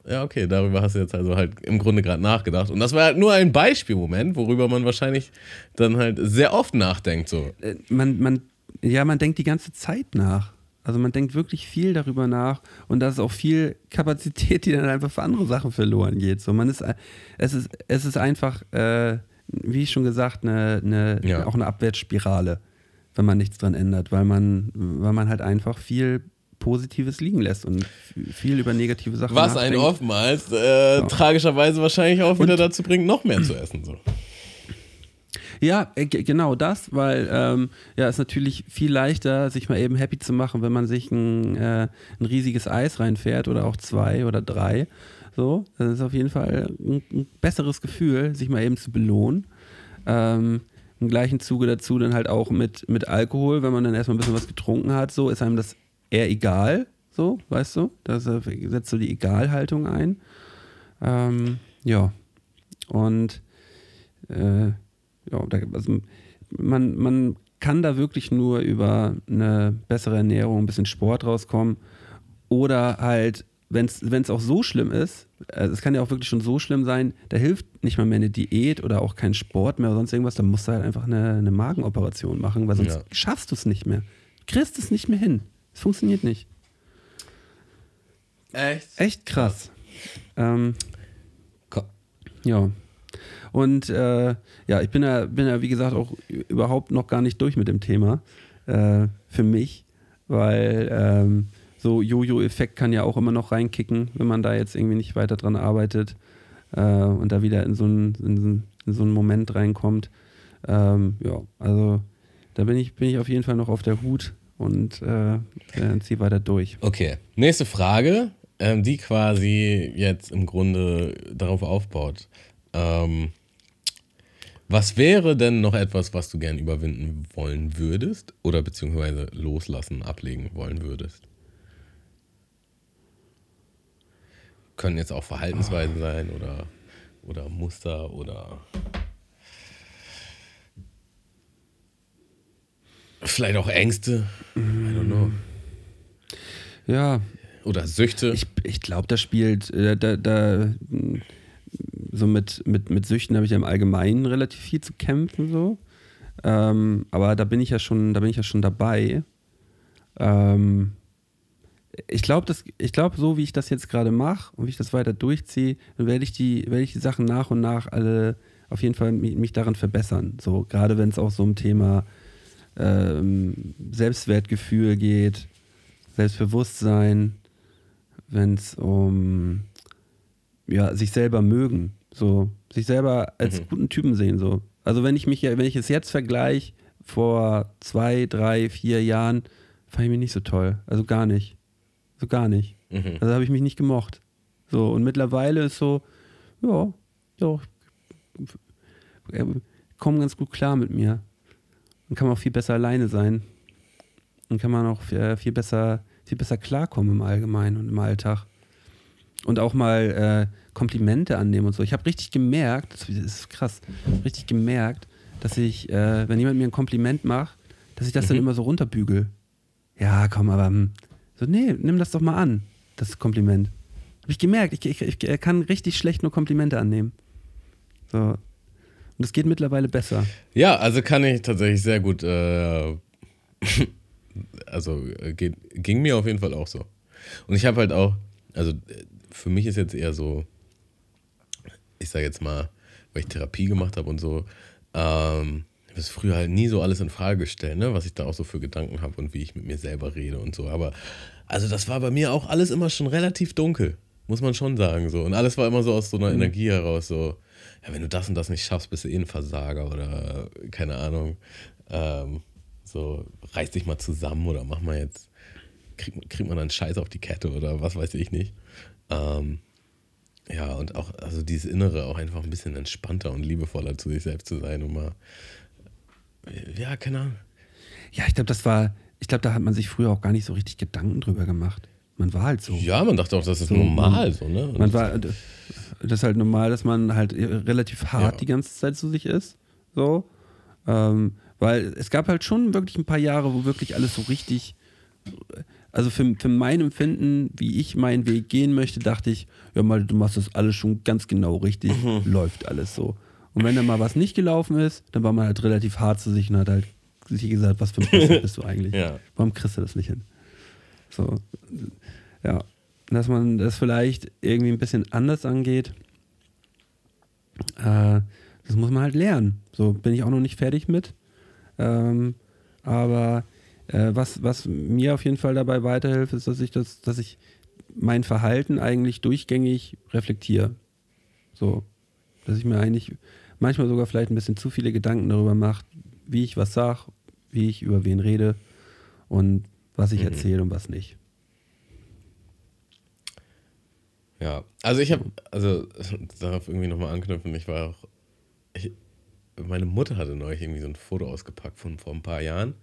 Ja, okay, darüber hast du jetzt also halt im Grunde gerade nachgedacht. Und das war halt nur ein Beispielmoment, worüber man wahrscheinlich dann halt sehr oft nachdenkt. So. Äh, man, man, ja, man denkt die ganze Zeit nach. Also man denkt wirklich viel darüber nach und da ist auch viel Kapazität, die dann einfach für andere Sachen verloren geht. So, man ist, äh, es ist, es ist einfach, äh, wie schon gesagt, eine, eine, Ja. auch eine Abwärtsspirale, wenn man nichts dran ändert, weil man, weil man halt einfach viel Positives liegen lässt und viel über negative Sachen Was einen nachdenkt. oftmals äh, tragischerweise wahrscheinlich auch wieder Und- dazu bringt, noch mehr zu essen. So. Ja, äh, ge- genau das, weil ähm, ja, es ist natürlich viel leichter, sich mal eben happy zu machen, wenn man sich ein, äh, ein riesiges Eis reinfährt oder auch zwei oder drei. So, das ist auf jeden Fall ein, ein besseres Gefühl, sich mal eben zu belohnen. Ähm, Im gleichen Zuge dazu dann halt auch mit, mit Alkohol, wenn man dann erstmal ein bisschen was getrunken hat, so ist einem das eher egal, so, weißt du? Da setzt so die Egalhaltung ein. Ähm, ja. Und äh, ja, da, also man, man kann da wirklich nur über eine bessere Ernährung, ein bisschen Sport rauskommen. Oder halt, wenn es auch so schlimm ist, also es kann ja auch wirklich schon so schlimm sein, da hilft nicht mal mehr eine Diät oder auch kein Sport mehr oder sonst irgendwas, dann musst du halt einfach eine, eine Magenoperation machen, weil sonst Ja. schaffst du es nicht mehr. Du kriegst es nicht mehr hin. Es funktioniert nicht. Echt? Echt krass. Ähm, ja. Und äh, ja, ich bin ja, bin ja, wie gesagt, auch überhaupt noch gar nicht durch mit dem Thema. Äh, für mich, weil ähm, so Jojo-Effekt kann ja auch immer noch reinkicken, wenn man da jetzt irgendwie nicht weiter dran arbeitet äh, und da wieder in so einen, in, so einen- in so einen Moment reinkommt. Ähm, ja, also da bin ich, bin ich auf jeden Fall noch auf der Hut und äh, ziehe weiter durch. Okay, nächste Frage, ähm, die quasi jetzt im Grunde darauf aufbaut. Ähm, was wäre denn noch etwas, was du gern überwinden wollen würdest oder beziehungsweise loslassen, ablegen wollen würdest? Können jetzt auch Verhaltensweisen sein oder, oder Muster oder vielleicht auch Ängste. I don't know. Ja, Oder Süchte. Ich, ich glaube, das spielt, äh, da, da, so mit, mit, mit Süchten habe ich ja im Allgemeinen relativ viel zu kämpfen, so. Ähm, aber da bin ich ja schon, da bin ich ja schon dabei. Ähm, ich glaube, ich glaube, so wie ich das jetzt gerade mache und wie ich das weiter durchziehe, dann werde ich die, werde ich die Sachen nach und nach alle, auf jeden Fall mich, mich daran verbessern. So, gerade wenn es auch so um Thema ähm, Selbstwertgefühl geht, Selbstbewusstsein, wenn es um ja, sich selber mögen, so sich selber als guten Typen sehen. So. Also wenn ich mich, wenn ich es jetzt vergleiche, vor zwei, drei, vier Jahren, fand ich mich nicht so toll. Also gar nicht. So gar nicht. Also habe ich mich nicht gemocht. So, und mittlerweile ist so, ja, ja, ich komme ganz gut klar mit mir. Und kann man auch viel besser alleine sein. Und kann man auch viel, viel besser, viel besser klarkommen im Allgemeinen und im Alltag. Und auch mal äh, Komplimente annehmen und so. Ich habe richtig gemerkt, das ist krass, richtig gemerkt, dass ich, äh, wenn jemand mir ein Kompliment macht, dass ich das dann immer so runterbügel. Ja, komm, aber hm. so, nee, nimm das doch mal an, das Kompliment. Habe ich gemerkt, ich, ich, ich kann richtig schlecht nur Komplimente annehmen. So. Und das geht mittlerweile besser. Ja, also kann ich tatsächlich sehr gut. Äh, *laughs* also äh, geht, ging mir auf jeden Fall auch so. Und ich habe halt auch, also für mich ist jetzt eher so, ich sage jetzt mal, weil ich Therapie gemacht habe und so, ähm, ich habe das früher halt nie so alles in Frage gestellt, ne? was ich da auch so für Gedanken habe und wie ich mit mir selber rede und so. Aber also das war bei mir auch alles immer schon relativ dunkel, muss man schon sagen. So. Und alles war immer so aus so einer Energie heraus, so, ja, wenn du das und das nicht schaffst, bist du eh ein Versager oder keine Ahnung. Ähm, so, reiß dich mal zusammen oder mach mal jetzt, kriegt krieg man dann Scheiß auf die Kette oder was weiß ich nicht. Ähm, ja, und auch, also dieses Innere auch einfach ein bisschen entspannter und liebevoller zu sich selbst zu sein und mal, ja, keine Ahnung. Ja, ich glaube, das war, ich glaube, da hat man sich früher auch gar nicht so richtig Gedanken drüber gemacht. Man war halt so. Ja, man dachte auch, das ist So, normal so, ne? Man war, das ist halt normal, dass man halt relativ hart Ja. die ganze Zeit zu sich ist. So. Ähm, weil es gab halt schon wirklich ein paar Jahre, wo wirklich alles so richtig, also für, für mein Empfinden, wie ich meinen Weg gehen möchte, dachte ich, ja mal, du machst das alles schon ganz genau richtig, läuft alles so. Und wenn dann mal was nicht gelaufen ist, dann war man halt relativ hart zu sich und hat halt sich gesagt, was für ein Pisser *laughs* bist du eigentlich? Ja. Warum kriegst du das nicht hin? So, ja. Dass man das vielleicht irgendwie ein bisschen anders angeht, äh, das muss man halt lernen. So bin ich auch noch nicht fertig mit. Ähm, aber äh, was, was mir auf jeden Fall dabei weiterhilft, ist, dass ich das, dass ich mein Verhalten eigentlich durchgängig reflektiere. So. Dass ich mir eigentlich manchmal sogar vielleicht ein bisschen zu viele Gedanken darüber mache, wie ich was sage, wie ich über wen rede und was ich erzähle und was nicht. Ja, also ich habe, also *laughs* darauf irgendwie nochmal anknüpfen, ich war auch, ich, meine Mutter hatte neulich irgendwie so ein Foto ausgepackt von vor ein paar Jahren,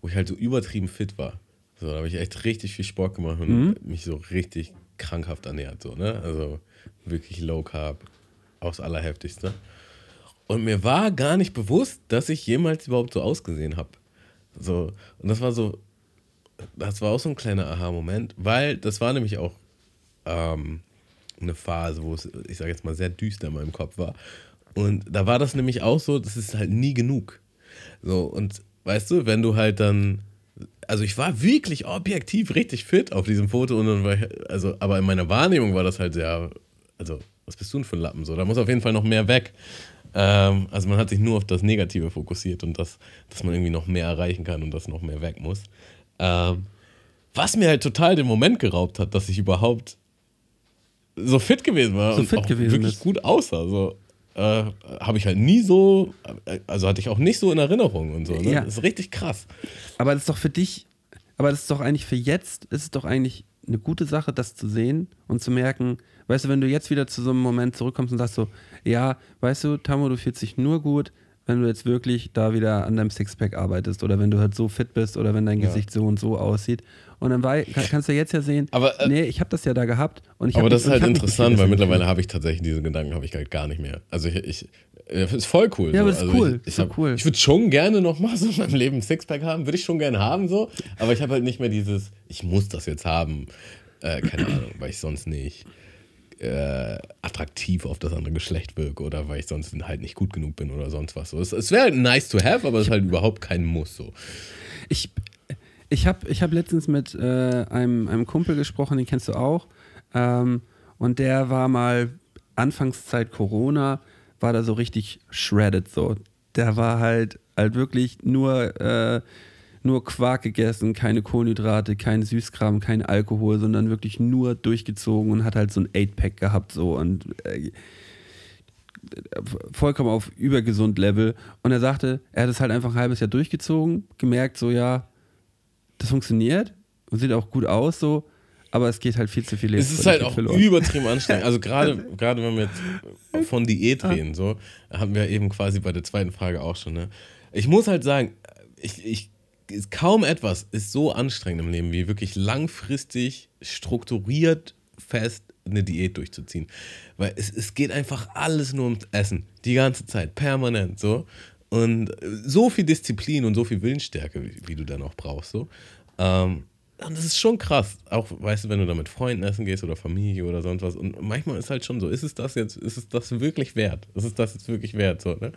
wo ich halt so übertrieben fit war. So, da habe ich echt richtig viel Sport gemacht und mich so richtig krankhaft ernährt, so, ne? Also wirklich low carb, aufs Allerheftigste. Und mir war gar nicht bewusst, dass ich jemals überhaupt so ausgesehen habe. So, und das war so, das war auch so ein kleiner Aha-Moment, weil das war nämlich auch ähm, eine Phase, wo es, ich sage jetzt mal, sehr düster in meinem Kopf war. Und da war das nämlich auch so, das ist halt nie genug. So, und weißt du, wenn du halt dann, also ich war wirklich objektiv richtig fit auf diesem Foto und dann war ich, also, aber in meiner Wahrnehmung war das halt sehr, also, was bist du denn für ein Lappen? So, da muss auf jeden Fall noch mehr weg. Ähm, also man hat sich nur auf das Negative fokussiert und das, dass man irgendwie noch mehr erreichen kann und dass noch mehr weg muss. Ähm, was mir halt total den Moment geraubt hat, dass ich überhaupt so fit gewesen war So und fit auch gewesen wirklich bist. gut aussah. So, äh, habe ich halt nie so, also hatte ich auch nicht so in Erinnerung und so. Ne? Ja. Das ist richtig krass. Aber das ist doch für dich, aber das ist doch eigentlich für jetzt, ist es doch eigentlich eine gute Sache, das zu sehen und zu merken, weißt du, wenn du jetzt wieder zu so einem Moment zurückkommst und sagst so, ja, weißt du, Tamo, du fühlst dich nur gut, wenn du jetzt wirklich da wieder an deinem Sixpack arbeitest oder wenn du halt so fit bist oder wenn dein Ja. Gesicht so und so aussieht. Und dann kann, kannst du jetzt ja sehen, Aber, äh, nee, ich habe das ja da gehabt und ich Aber das ist halt ich hab mich nicht interessant, weil mittlerweile habe ich tatsächlich diese Gedanken habe ich halt gar nicht mehr. Also ich, ich äh, ist voll cool. Ja, so. aber das ist also cool, Ich, ist ich, hab- cool. ich würde schon gerne noch mal so in meinem Leben ein Sixpack haben, würde ich schon gerne haben so. Aber ich habe halt nicht mehr dieses, ich muss das jetzt haben, äh, keine Ahnung, weil ich sonst nicht äh, attraktiv auf das andere Geschlecht wirke oder weil ich sonst halt nicht gut genug bin oder sonst was. So, es, es wäre halt nice to have, aber es ist halt überhaupt kein Muss so. Ich, ich habe ich hab letztens mit äh, einem, einem Kumpel gesprochen, den kennst du auch. Ähm, und der war mal Anfangszeit Corona, war da so richtig shredded so. Der war halt, halt wirklich nur, äh, nur Quark gegessen, keine Kohlenhydrate, kein Süßkram, kein Alkohol, sondern wirklich nur durchgezogen und hat halt so ein 8-Pack gehabt so und äh, vollkommen auf übergesund Level. Und er sagte, er hat es halt einfach ein halbes Jahr durchgezogen, gemerkt so, ja, das funktioniert und sieht auch gut aus so, aber es geht halt viel zu viel Es ist halt auch *laughs* übertrieben anstrengend. Also gerade, gerade wenn wir jetzt von Diät reden, so, haben wir eben quasi bei der zweiten Frage auch schon. Ne? Ich muss halt sagen, ich, ich, kaum etwas ist so anstrengend im Leben, wie wirklich langfristig, strukturiert, fest eine Diät durchzuziehen. Weil es, es geht einfach alles nur ums Essen. Die ganze Zeit, permanent so. Und so viel Disziplin und so viel Willensstärke, wie, wie du dann auch brauchst. So. Ähm, und das ist schon krass. Auch, weißt du, wenn du da mit Freunden essen gehst oder Familie oder sonst was. Und manchmal ist halt schon so, ist es das jetzt, ist es das wirklich wert? Ist es das jetzt wirklich wert? So, ne?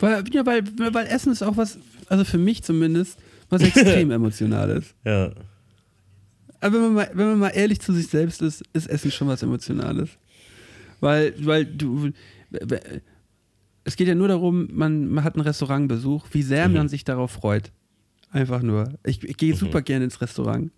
Weil, ja, weil, weil Essen ist auch was, also für mich zumindest, was *laughs* extrem Emotionales. Ja. Aber wenn man, mal, wenn man mal ehrlich zu sich selbst ist, ist Essen schon was Emotionales. Weil, weil du. Es geht ja nur darum, man, man hat einen Restaurantbesuch, wie sehr Mhm. man sich darauf freut. Einfach nur. Ich, ich gehe super gerne ins Restaurant.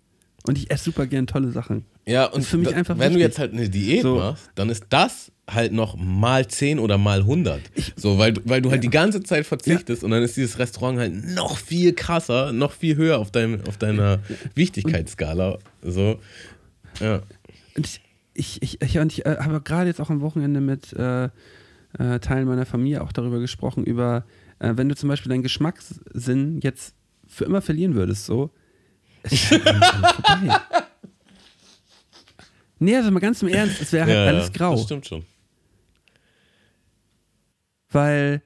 Und ich esse super gerne tolle Sachen. Ja, und für mich einfach wenn du wichtig. jetzt halt eine Diät So. machst, dann ist das halt noch mal 10 oder mal 100. so, weil, du- weil du halt die ganze Zeit verzichtest und dann ist dieses Restaurant halt noch viel krasser, noch viel höher auf, deinem, auf deiner Wichtigkeitsskala. So, ja. Und ich, ich, ich, und ich äh, habe gerade jetzt auch am Wochenende mit äh, äh, Teilen meiner Familie auch darüber gesprochen, über, äh, wenn du zum Beispiel deinen Geschmackssinn jetzt für immer verlieren würdest, so, *laughs* ist vorbei. Nee, also mal ganz im Ernst, es wäre halt ja, alles grau. Das stimmt schon. weil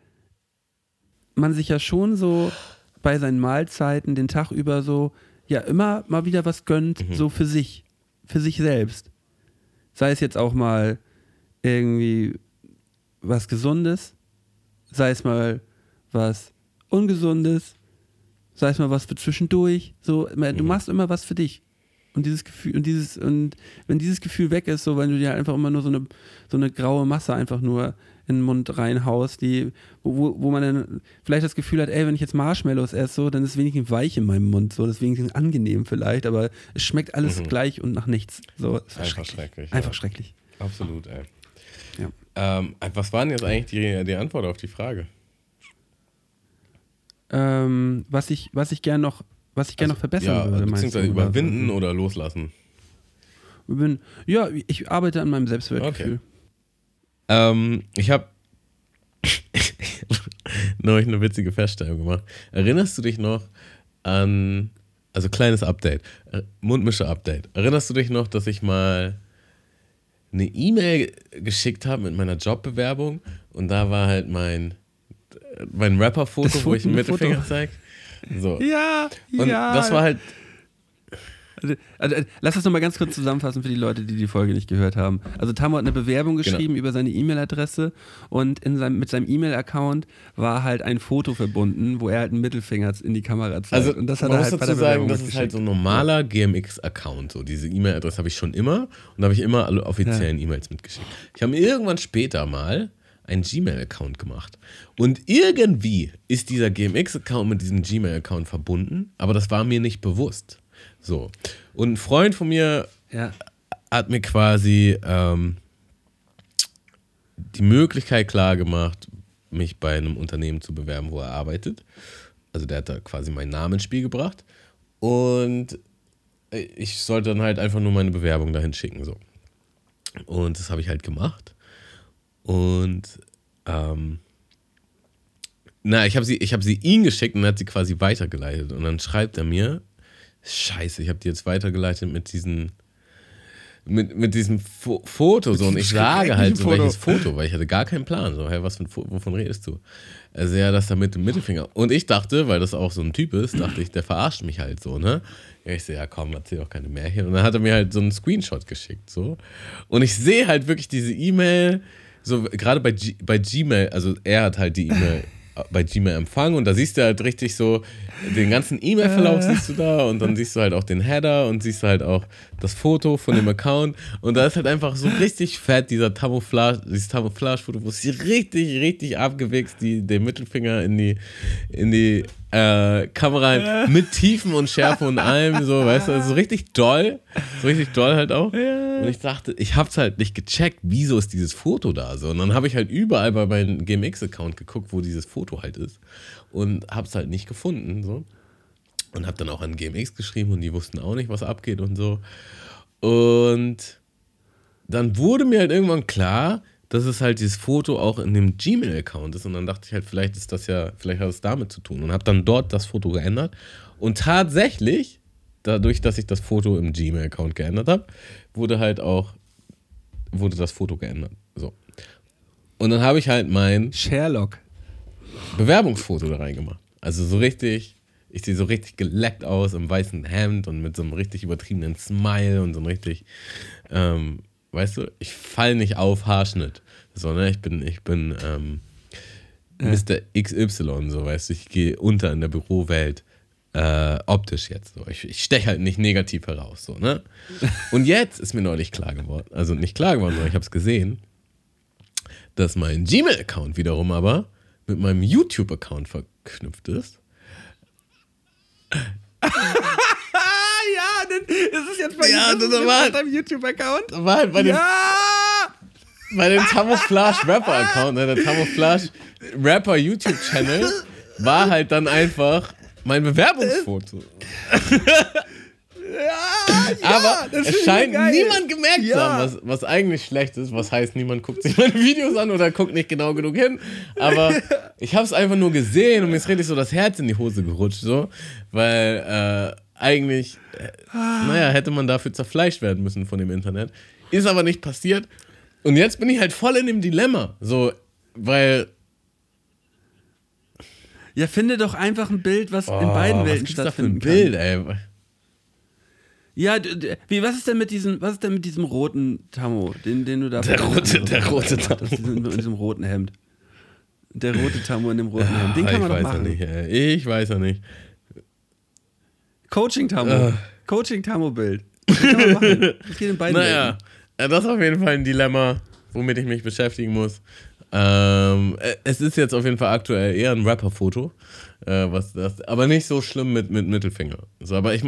man sich ja schon so bei seinen Mahlzeiten den Tag über so ja immer mal wieder was gönnt, Mhm. so für sich, für sich selbst. Sei es jetzt auch mal irgendwie was Gesundes, sei es mal was Ungesundes, sei es mal was für zwischendurch. So, du Mhm. machst immer was für dich. Und dieses Gefühl, und dieses, und wenn dieses Gefühl weg ist, so weil du dir einfach immer nur so eine, so eine graue Masse einfach nur in den Mund reinhaust, die, wo, wo- wo man dann vielleicht das Gefühl hat, ey, wenn ich jetzt Marshmallows esse, so, dann ist es wenigstens weich in meinem Mund, so, das ist wenigstens angenehm vielleicht, aber es schmeckt alles Mhm. gleich und nach nichts. So, Einfach schrecklich. ja. Einfach schrecklich. Absolut, ey. Ja. Ähm, was war denn jetzt eigentlich die, die Antwort auf die Frage? Ähm, was ich, was ich gerne noch, was ich gerne noch verbessern ja, würde, meinst beziehungsweise du, oder? überwinden oder loslassen. Bin, ja, ich arbeite an meinem Selbstwertgefühl. Ähm, ich habe *laughs* neulich eine witzige Feststellung gemacht. Erinnerst du dich noch an, also kleines Update, äh, Mundmische-Update. Erinnerst du dich noch, dass ich mal eine E-Mail geschickt habe mit meiner Jobbewerbung und da war halt mein, mein Rapper-Foto, wo ich Foto- Mittelfinger zeige? So. Ja, Und ja. das war halt, Also, also, lass das nochmal ganz kurz zusammenfassen für die Leute, die die Folge nicht gehört haben. Also Tamo hat eine Bewerbung Genau. geschrieben über seine E-Mail-Adresse und in seinem, mit seinem E-Mail-Account war halt ein Foto verbunden, wo er halt einen Mittelfinger in die Kamera zeigt. Also, und das hat man er muss halt bei dazu sagen, das ist halt so ein normaler GMX-Account. So. Diese E-Mail-Adresse habe ich schon immer und da habe ich immer alle offiziellen E-Mails mitgeschickt. Ich habe mir irgendwann später mal einen Gmail-Account gemacht. Und irgendwie ist dieser GMX-Account mit diesem Gmail-Account verbunden, aber das war mir nicht bewusst. So. Und ein Freund von mir Ja. hat mir quasi ähm, die Möglichkeit klar gemacht, mich bei einem Unternehmen zu bewerben, wo er arbeitet. Also der hat da quasi meinen Namen ins Spiel gebracht. Und ich sollte dann halt einfach nur meine Bewerbung dahin schicken. So. Und das habe ich halt gemacht. Und ähm, na, ich habe sie, ich habe sie ihm geschickt und er hat sie quasi weitergeleitet. Und dann schreibt er mir, Scheiße, ich habe die jetzt weitergeleitet mit diesen mit, mit diesem Fo Foto so und ich sage halt so, welches Foto, weil ich hatte gar keinen Plan. So, hey, was für ein Foto, wovon redest du? Also ja, das da mit dem Mittelfinger. Und ich dachte, weil das auch so ein Typ ist, dachte ich, der verarscht mich halt so, ne? Ja, ich so, ja komm, erzähl doch keine Märchen. Und dann hat er mir halt so einen Screenshot geschickt, so. Und ich sehe halt wirklich diese E-Mail, so gerade bei, G bei Gmail, also er hat halt die E-Mail bei Gmail empfangen und da siehst du halt richtig so den ganzen E-Mail-Verlauf siehst du da und dann siehst du halt auch den Header und siehst halt auch das Foto von dem Account. Und da ist halt einfach so richtig fett dieser Camouflage, dieses Camouflage-Foto, wo sie richtig, richtig abgewichst die, den Mittelfinger in die, in die äh, Kamera mit Tiefen und Schärfe und allem, so, weißt du, also so richtig doll, so richtig doll halt auch. Und ich dachte, ich hab's halt nicht gecheckt, wieso ist dieses Foto da so. Und dann habe ich halt überall bei meinem GMX-Account geguckt, wo dieses Foto halt ist und hab's halt nicht gefunden, so. Und hab dann auch an GMX geschrieben und die wussten auch nicht, was abgeht und so. Und dann wurde mir halt irgendwann klar, dass es halt dieses Foto auch in dem Gmail-Account ist. Und dann dachte ich halt, vielleicht ist das ja, vielleicht hat es damit zu tun. Und habe dann dort das Foto geändert. Und tatsächlich, dadurch, dass ich das Foto im Gmail-Account geändert habe, wurde halt auch, wurde das Foto geändert. So. Und dann habe ich halt mein Sherlock. Bewerbungsfoto da reingemacht. Also so richtig, ich sehe so richtig geleckt aus im weißen Hemd und mit so einem richtig übertriebenen Smile und so einem richtig, ähm, weißt du, ich fall nicht auf Haarschnitt, sondern ich bin, ich bin ähm, Mr. XY, so weißt du, ich gehe unter in der Bürowelt. Äh, optisch jetzt so. Ich, ich steche halt nicht negativ heraus, so, ne? *laughs* Und jetzt ist mir neulich klar geworden, also nicht klar geworden, sondern ich habe es gesehen, dass mein Gmail-Account wiederum aber mit meinem YouTube-Account verknüpft ist. *laughs* ja, dann ist es jetzt bei Ja, das war- deinem YouTube-Account? War halt bei dem, Ja! bei dem Camouflage Rapper Account, ne, der Camouflage Rapper YouTube Channel, war halt dann einfach mein Bewerbungsfoto. *laughs* Aber das es finde ich scheint niemand gemerkt zu Ja. haben, was, was eigentlich schlecht ist. Was heißt, niemand guckt sich *laughs* meine Videos an oder guckt nicht genau genug hin. Aber *laughs* ich habe es einfach nur gesehen und mir ist richtig so das Herz in die Hose gerutscht, so, weil äh, eigentlich, äh, naja, hätte man dafür zerfleischt werden müssen von dem Internet. Ist aber nicht passiert. Und jetzt bin ich halt voll in dem Dilemma, so, weil Ja, finde doch einfach ein Bild, was in Oh, beiden was Welten gibt's da für ein Bild, kann. ey. Ja, wie, was ist denn mit diesem, was ist denn mit diesem roten Tammo, den, den du da Der rote- der rote Tammo. Ist in diesem roten Hemd. Der rote Tammo in dem roten Hemd. Den Ah, kann man doch weiß machen. ja nicht. Ich weiß ja nicht. Coaching Tammo. Äh. Coaching Tammo Bild. Das kann man machen. Das geht in beiden Naja, Welten. ja, das ist auf jeden Fall ein Dilemma, womit ich mich beschäftigen muss. Ähm, äh, es ist jetzt auf jeden Fall aktuell eher ein Rapper-Foto. Äh, was das, aber nicht so schlimm mit, mit Mittelfinger. So, aber ich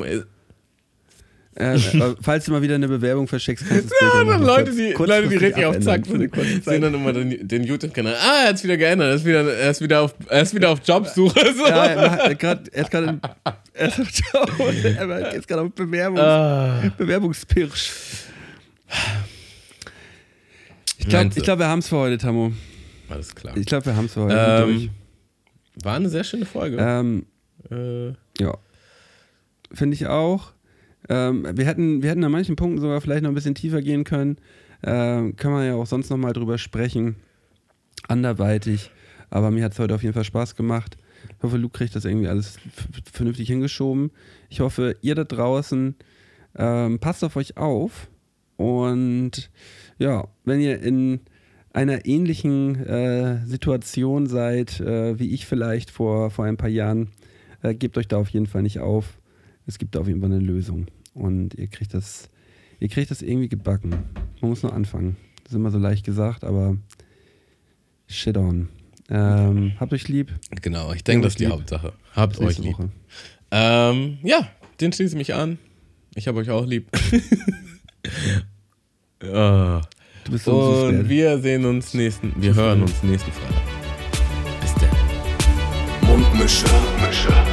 äh, *laughs* Äh, falls du mal wieder eine Bewerbung verschickst, kannst du Bild ja, dann Leute, kurz- die, Leute, die richtig auf Zack für eine kurze Zeit. sehen dann immer den, den YouTube-Kanal. Ah, er hat es wieder geändert. Er ist wieder, er ist wieder, auf, er ist wieder auf Jobsuche. So. *laughs* Ja, er, hat- er, *laughs* grad, er gerade er ist auf- er ist gerade auf Bewerbungs, Ah. Bewerbungspirsch. Ich glaube, glaub, wir haben es für heute, Tammo. Alles klar. Ich glaube, wir haben es für heute. Ähm, war eine sehr schöne Folge. Ähm, äh, ja. Finde ich auch. Ähm, wir, hätten, wir hätten an manchen Punkten sogar vielleicht noch ein bisschen tiefer gehen können. Ähm, kann man ja auch sonst noch mal drüber sprechen. Anderweitig. Aber mir hat es heute auf jeden Fall Spaß gemacht. Ich hoffe, Luke kriegt das irgendwie alles vernünftig hingeschoben. Ich hoffe, ihr da draußen ähm, passt auf euch auf. Und ja, wenn ihr in einer ähnlichen äh, Situation seid, äh, wie ich vielleicht vor, vor ein paar Jahren, äh, gebt euch da auf jeden Fall nicht auf. Es gibt da auf jeden Fall eine Lösung. Und ihr kriegt das, ihr kriegt das irgendwie gebacken. Man muss nur anfangen. Das ist immer so leicht gesagt, aber shit on. Ähm, habt euch lieb. genau, ich denke, das ist die lieb. Hauptsache. Habt euch lieb. Woche. Ähm, ja, den schließe ich mich an. Ich habe euch auch lieb. ja. *laughs* Du bist so Und wir sehen uns nächsten, wir hören uns nächsten Freitag. Bis dann. Mundmische. Mische.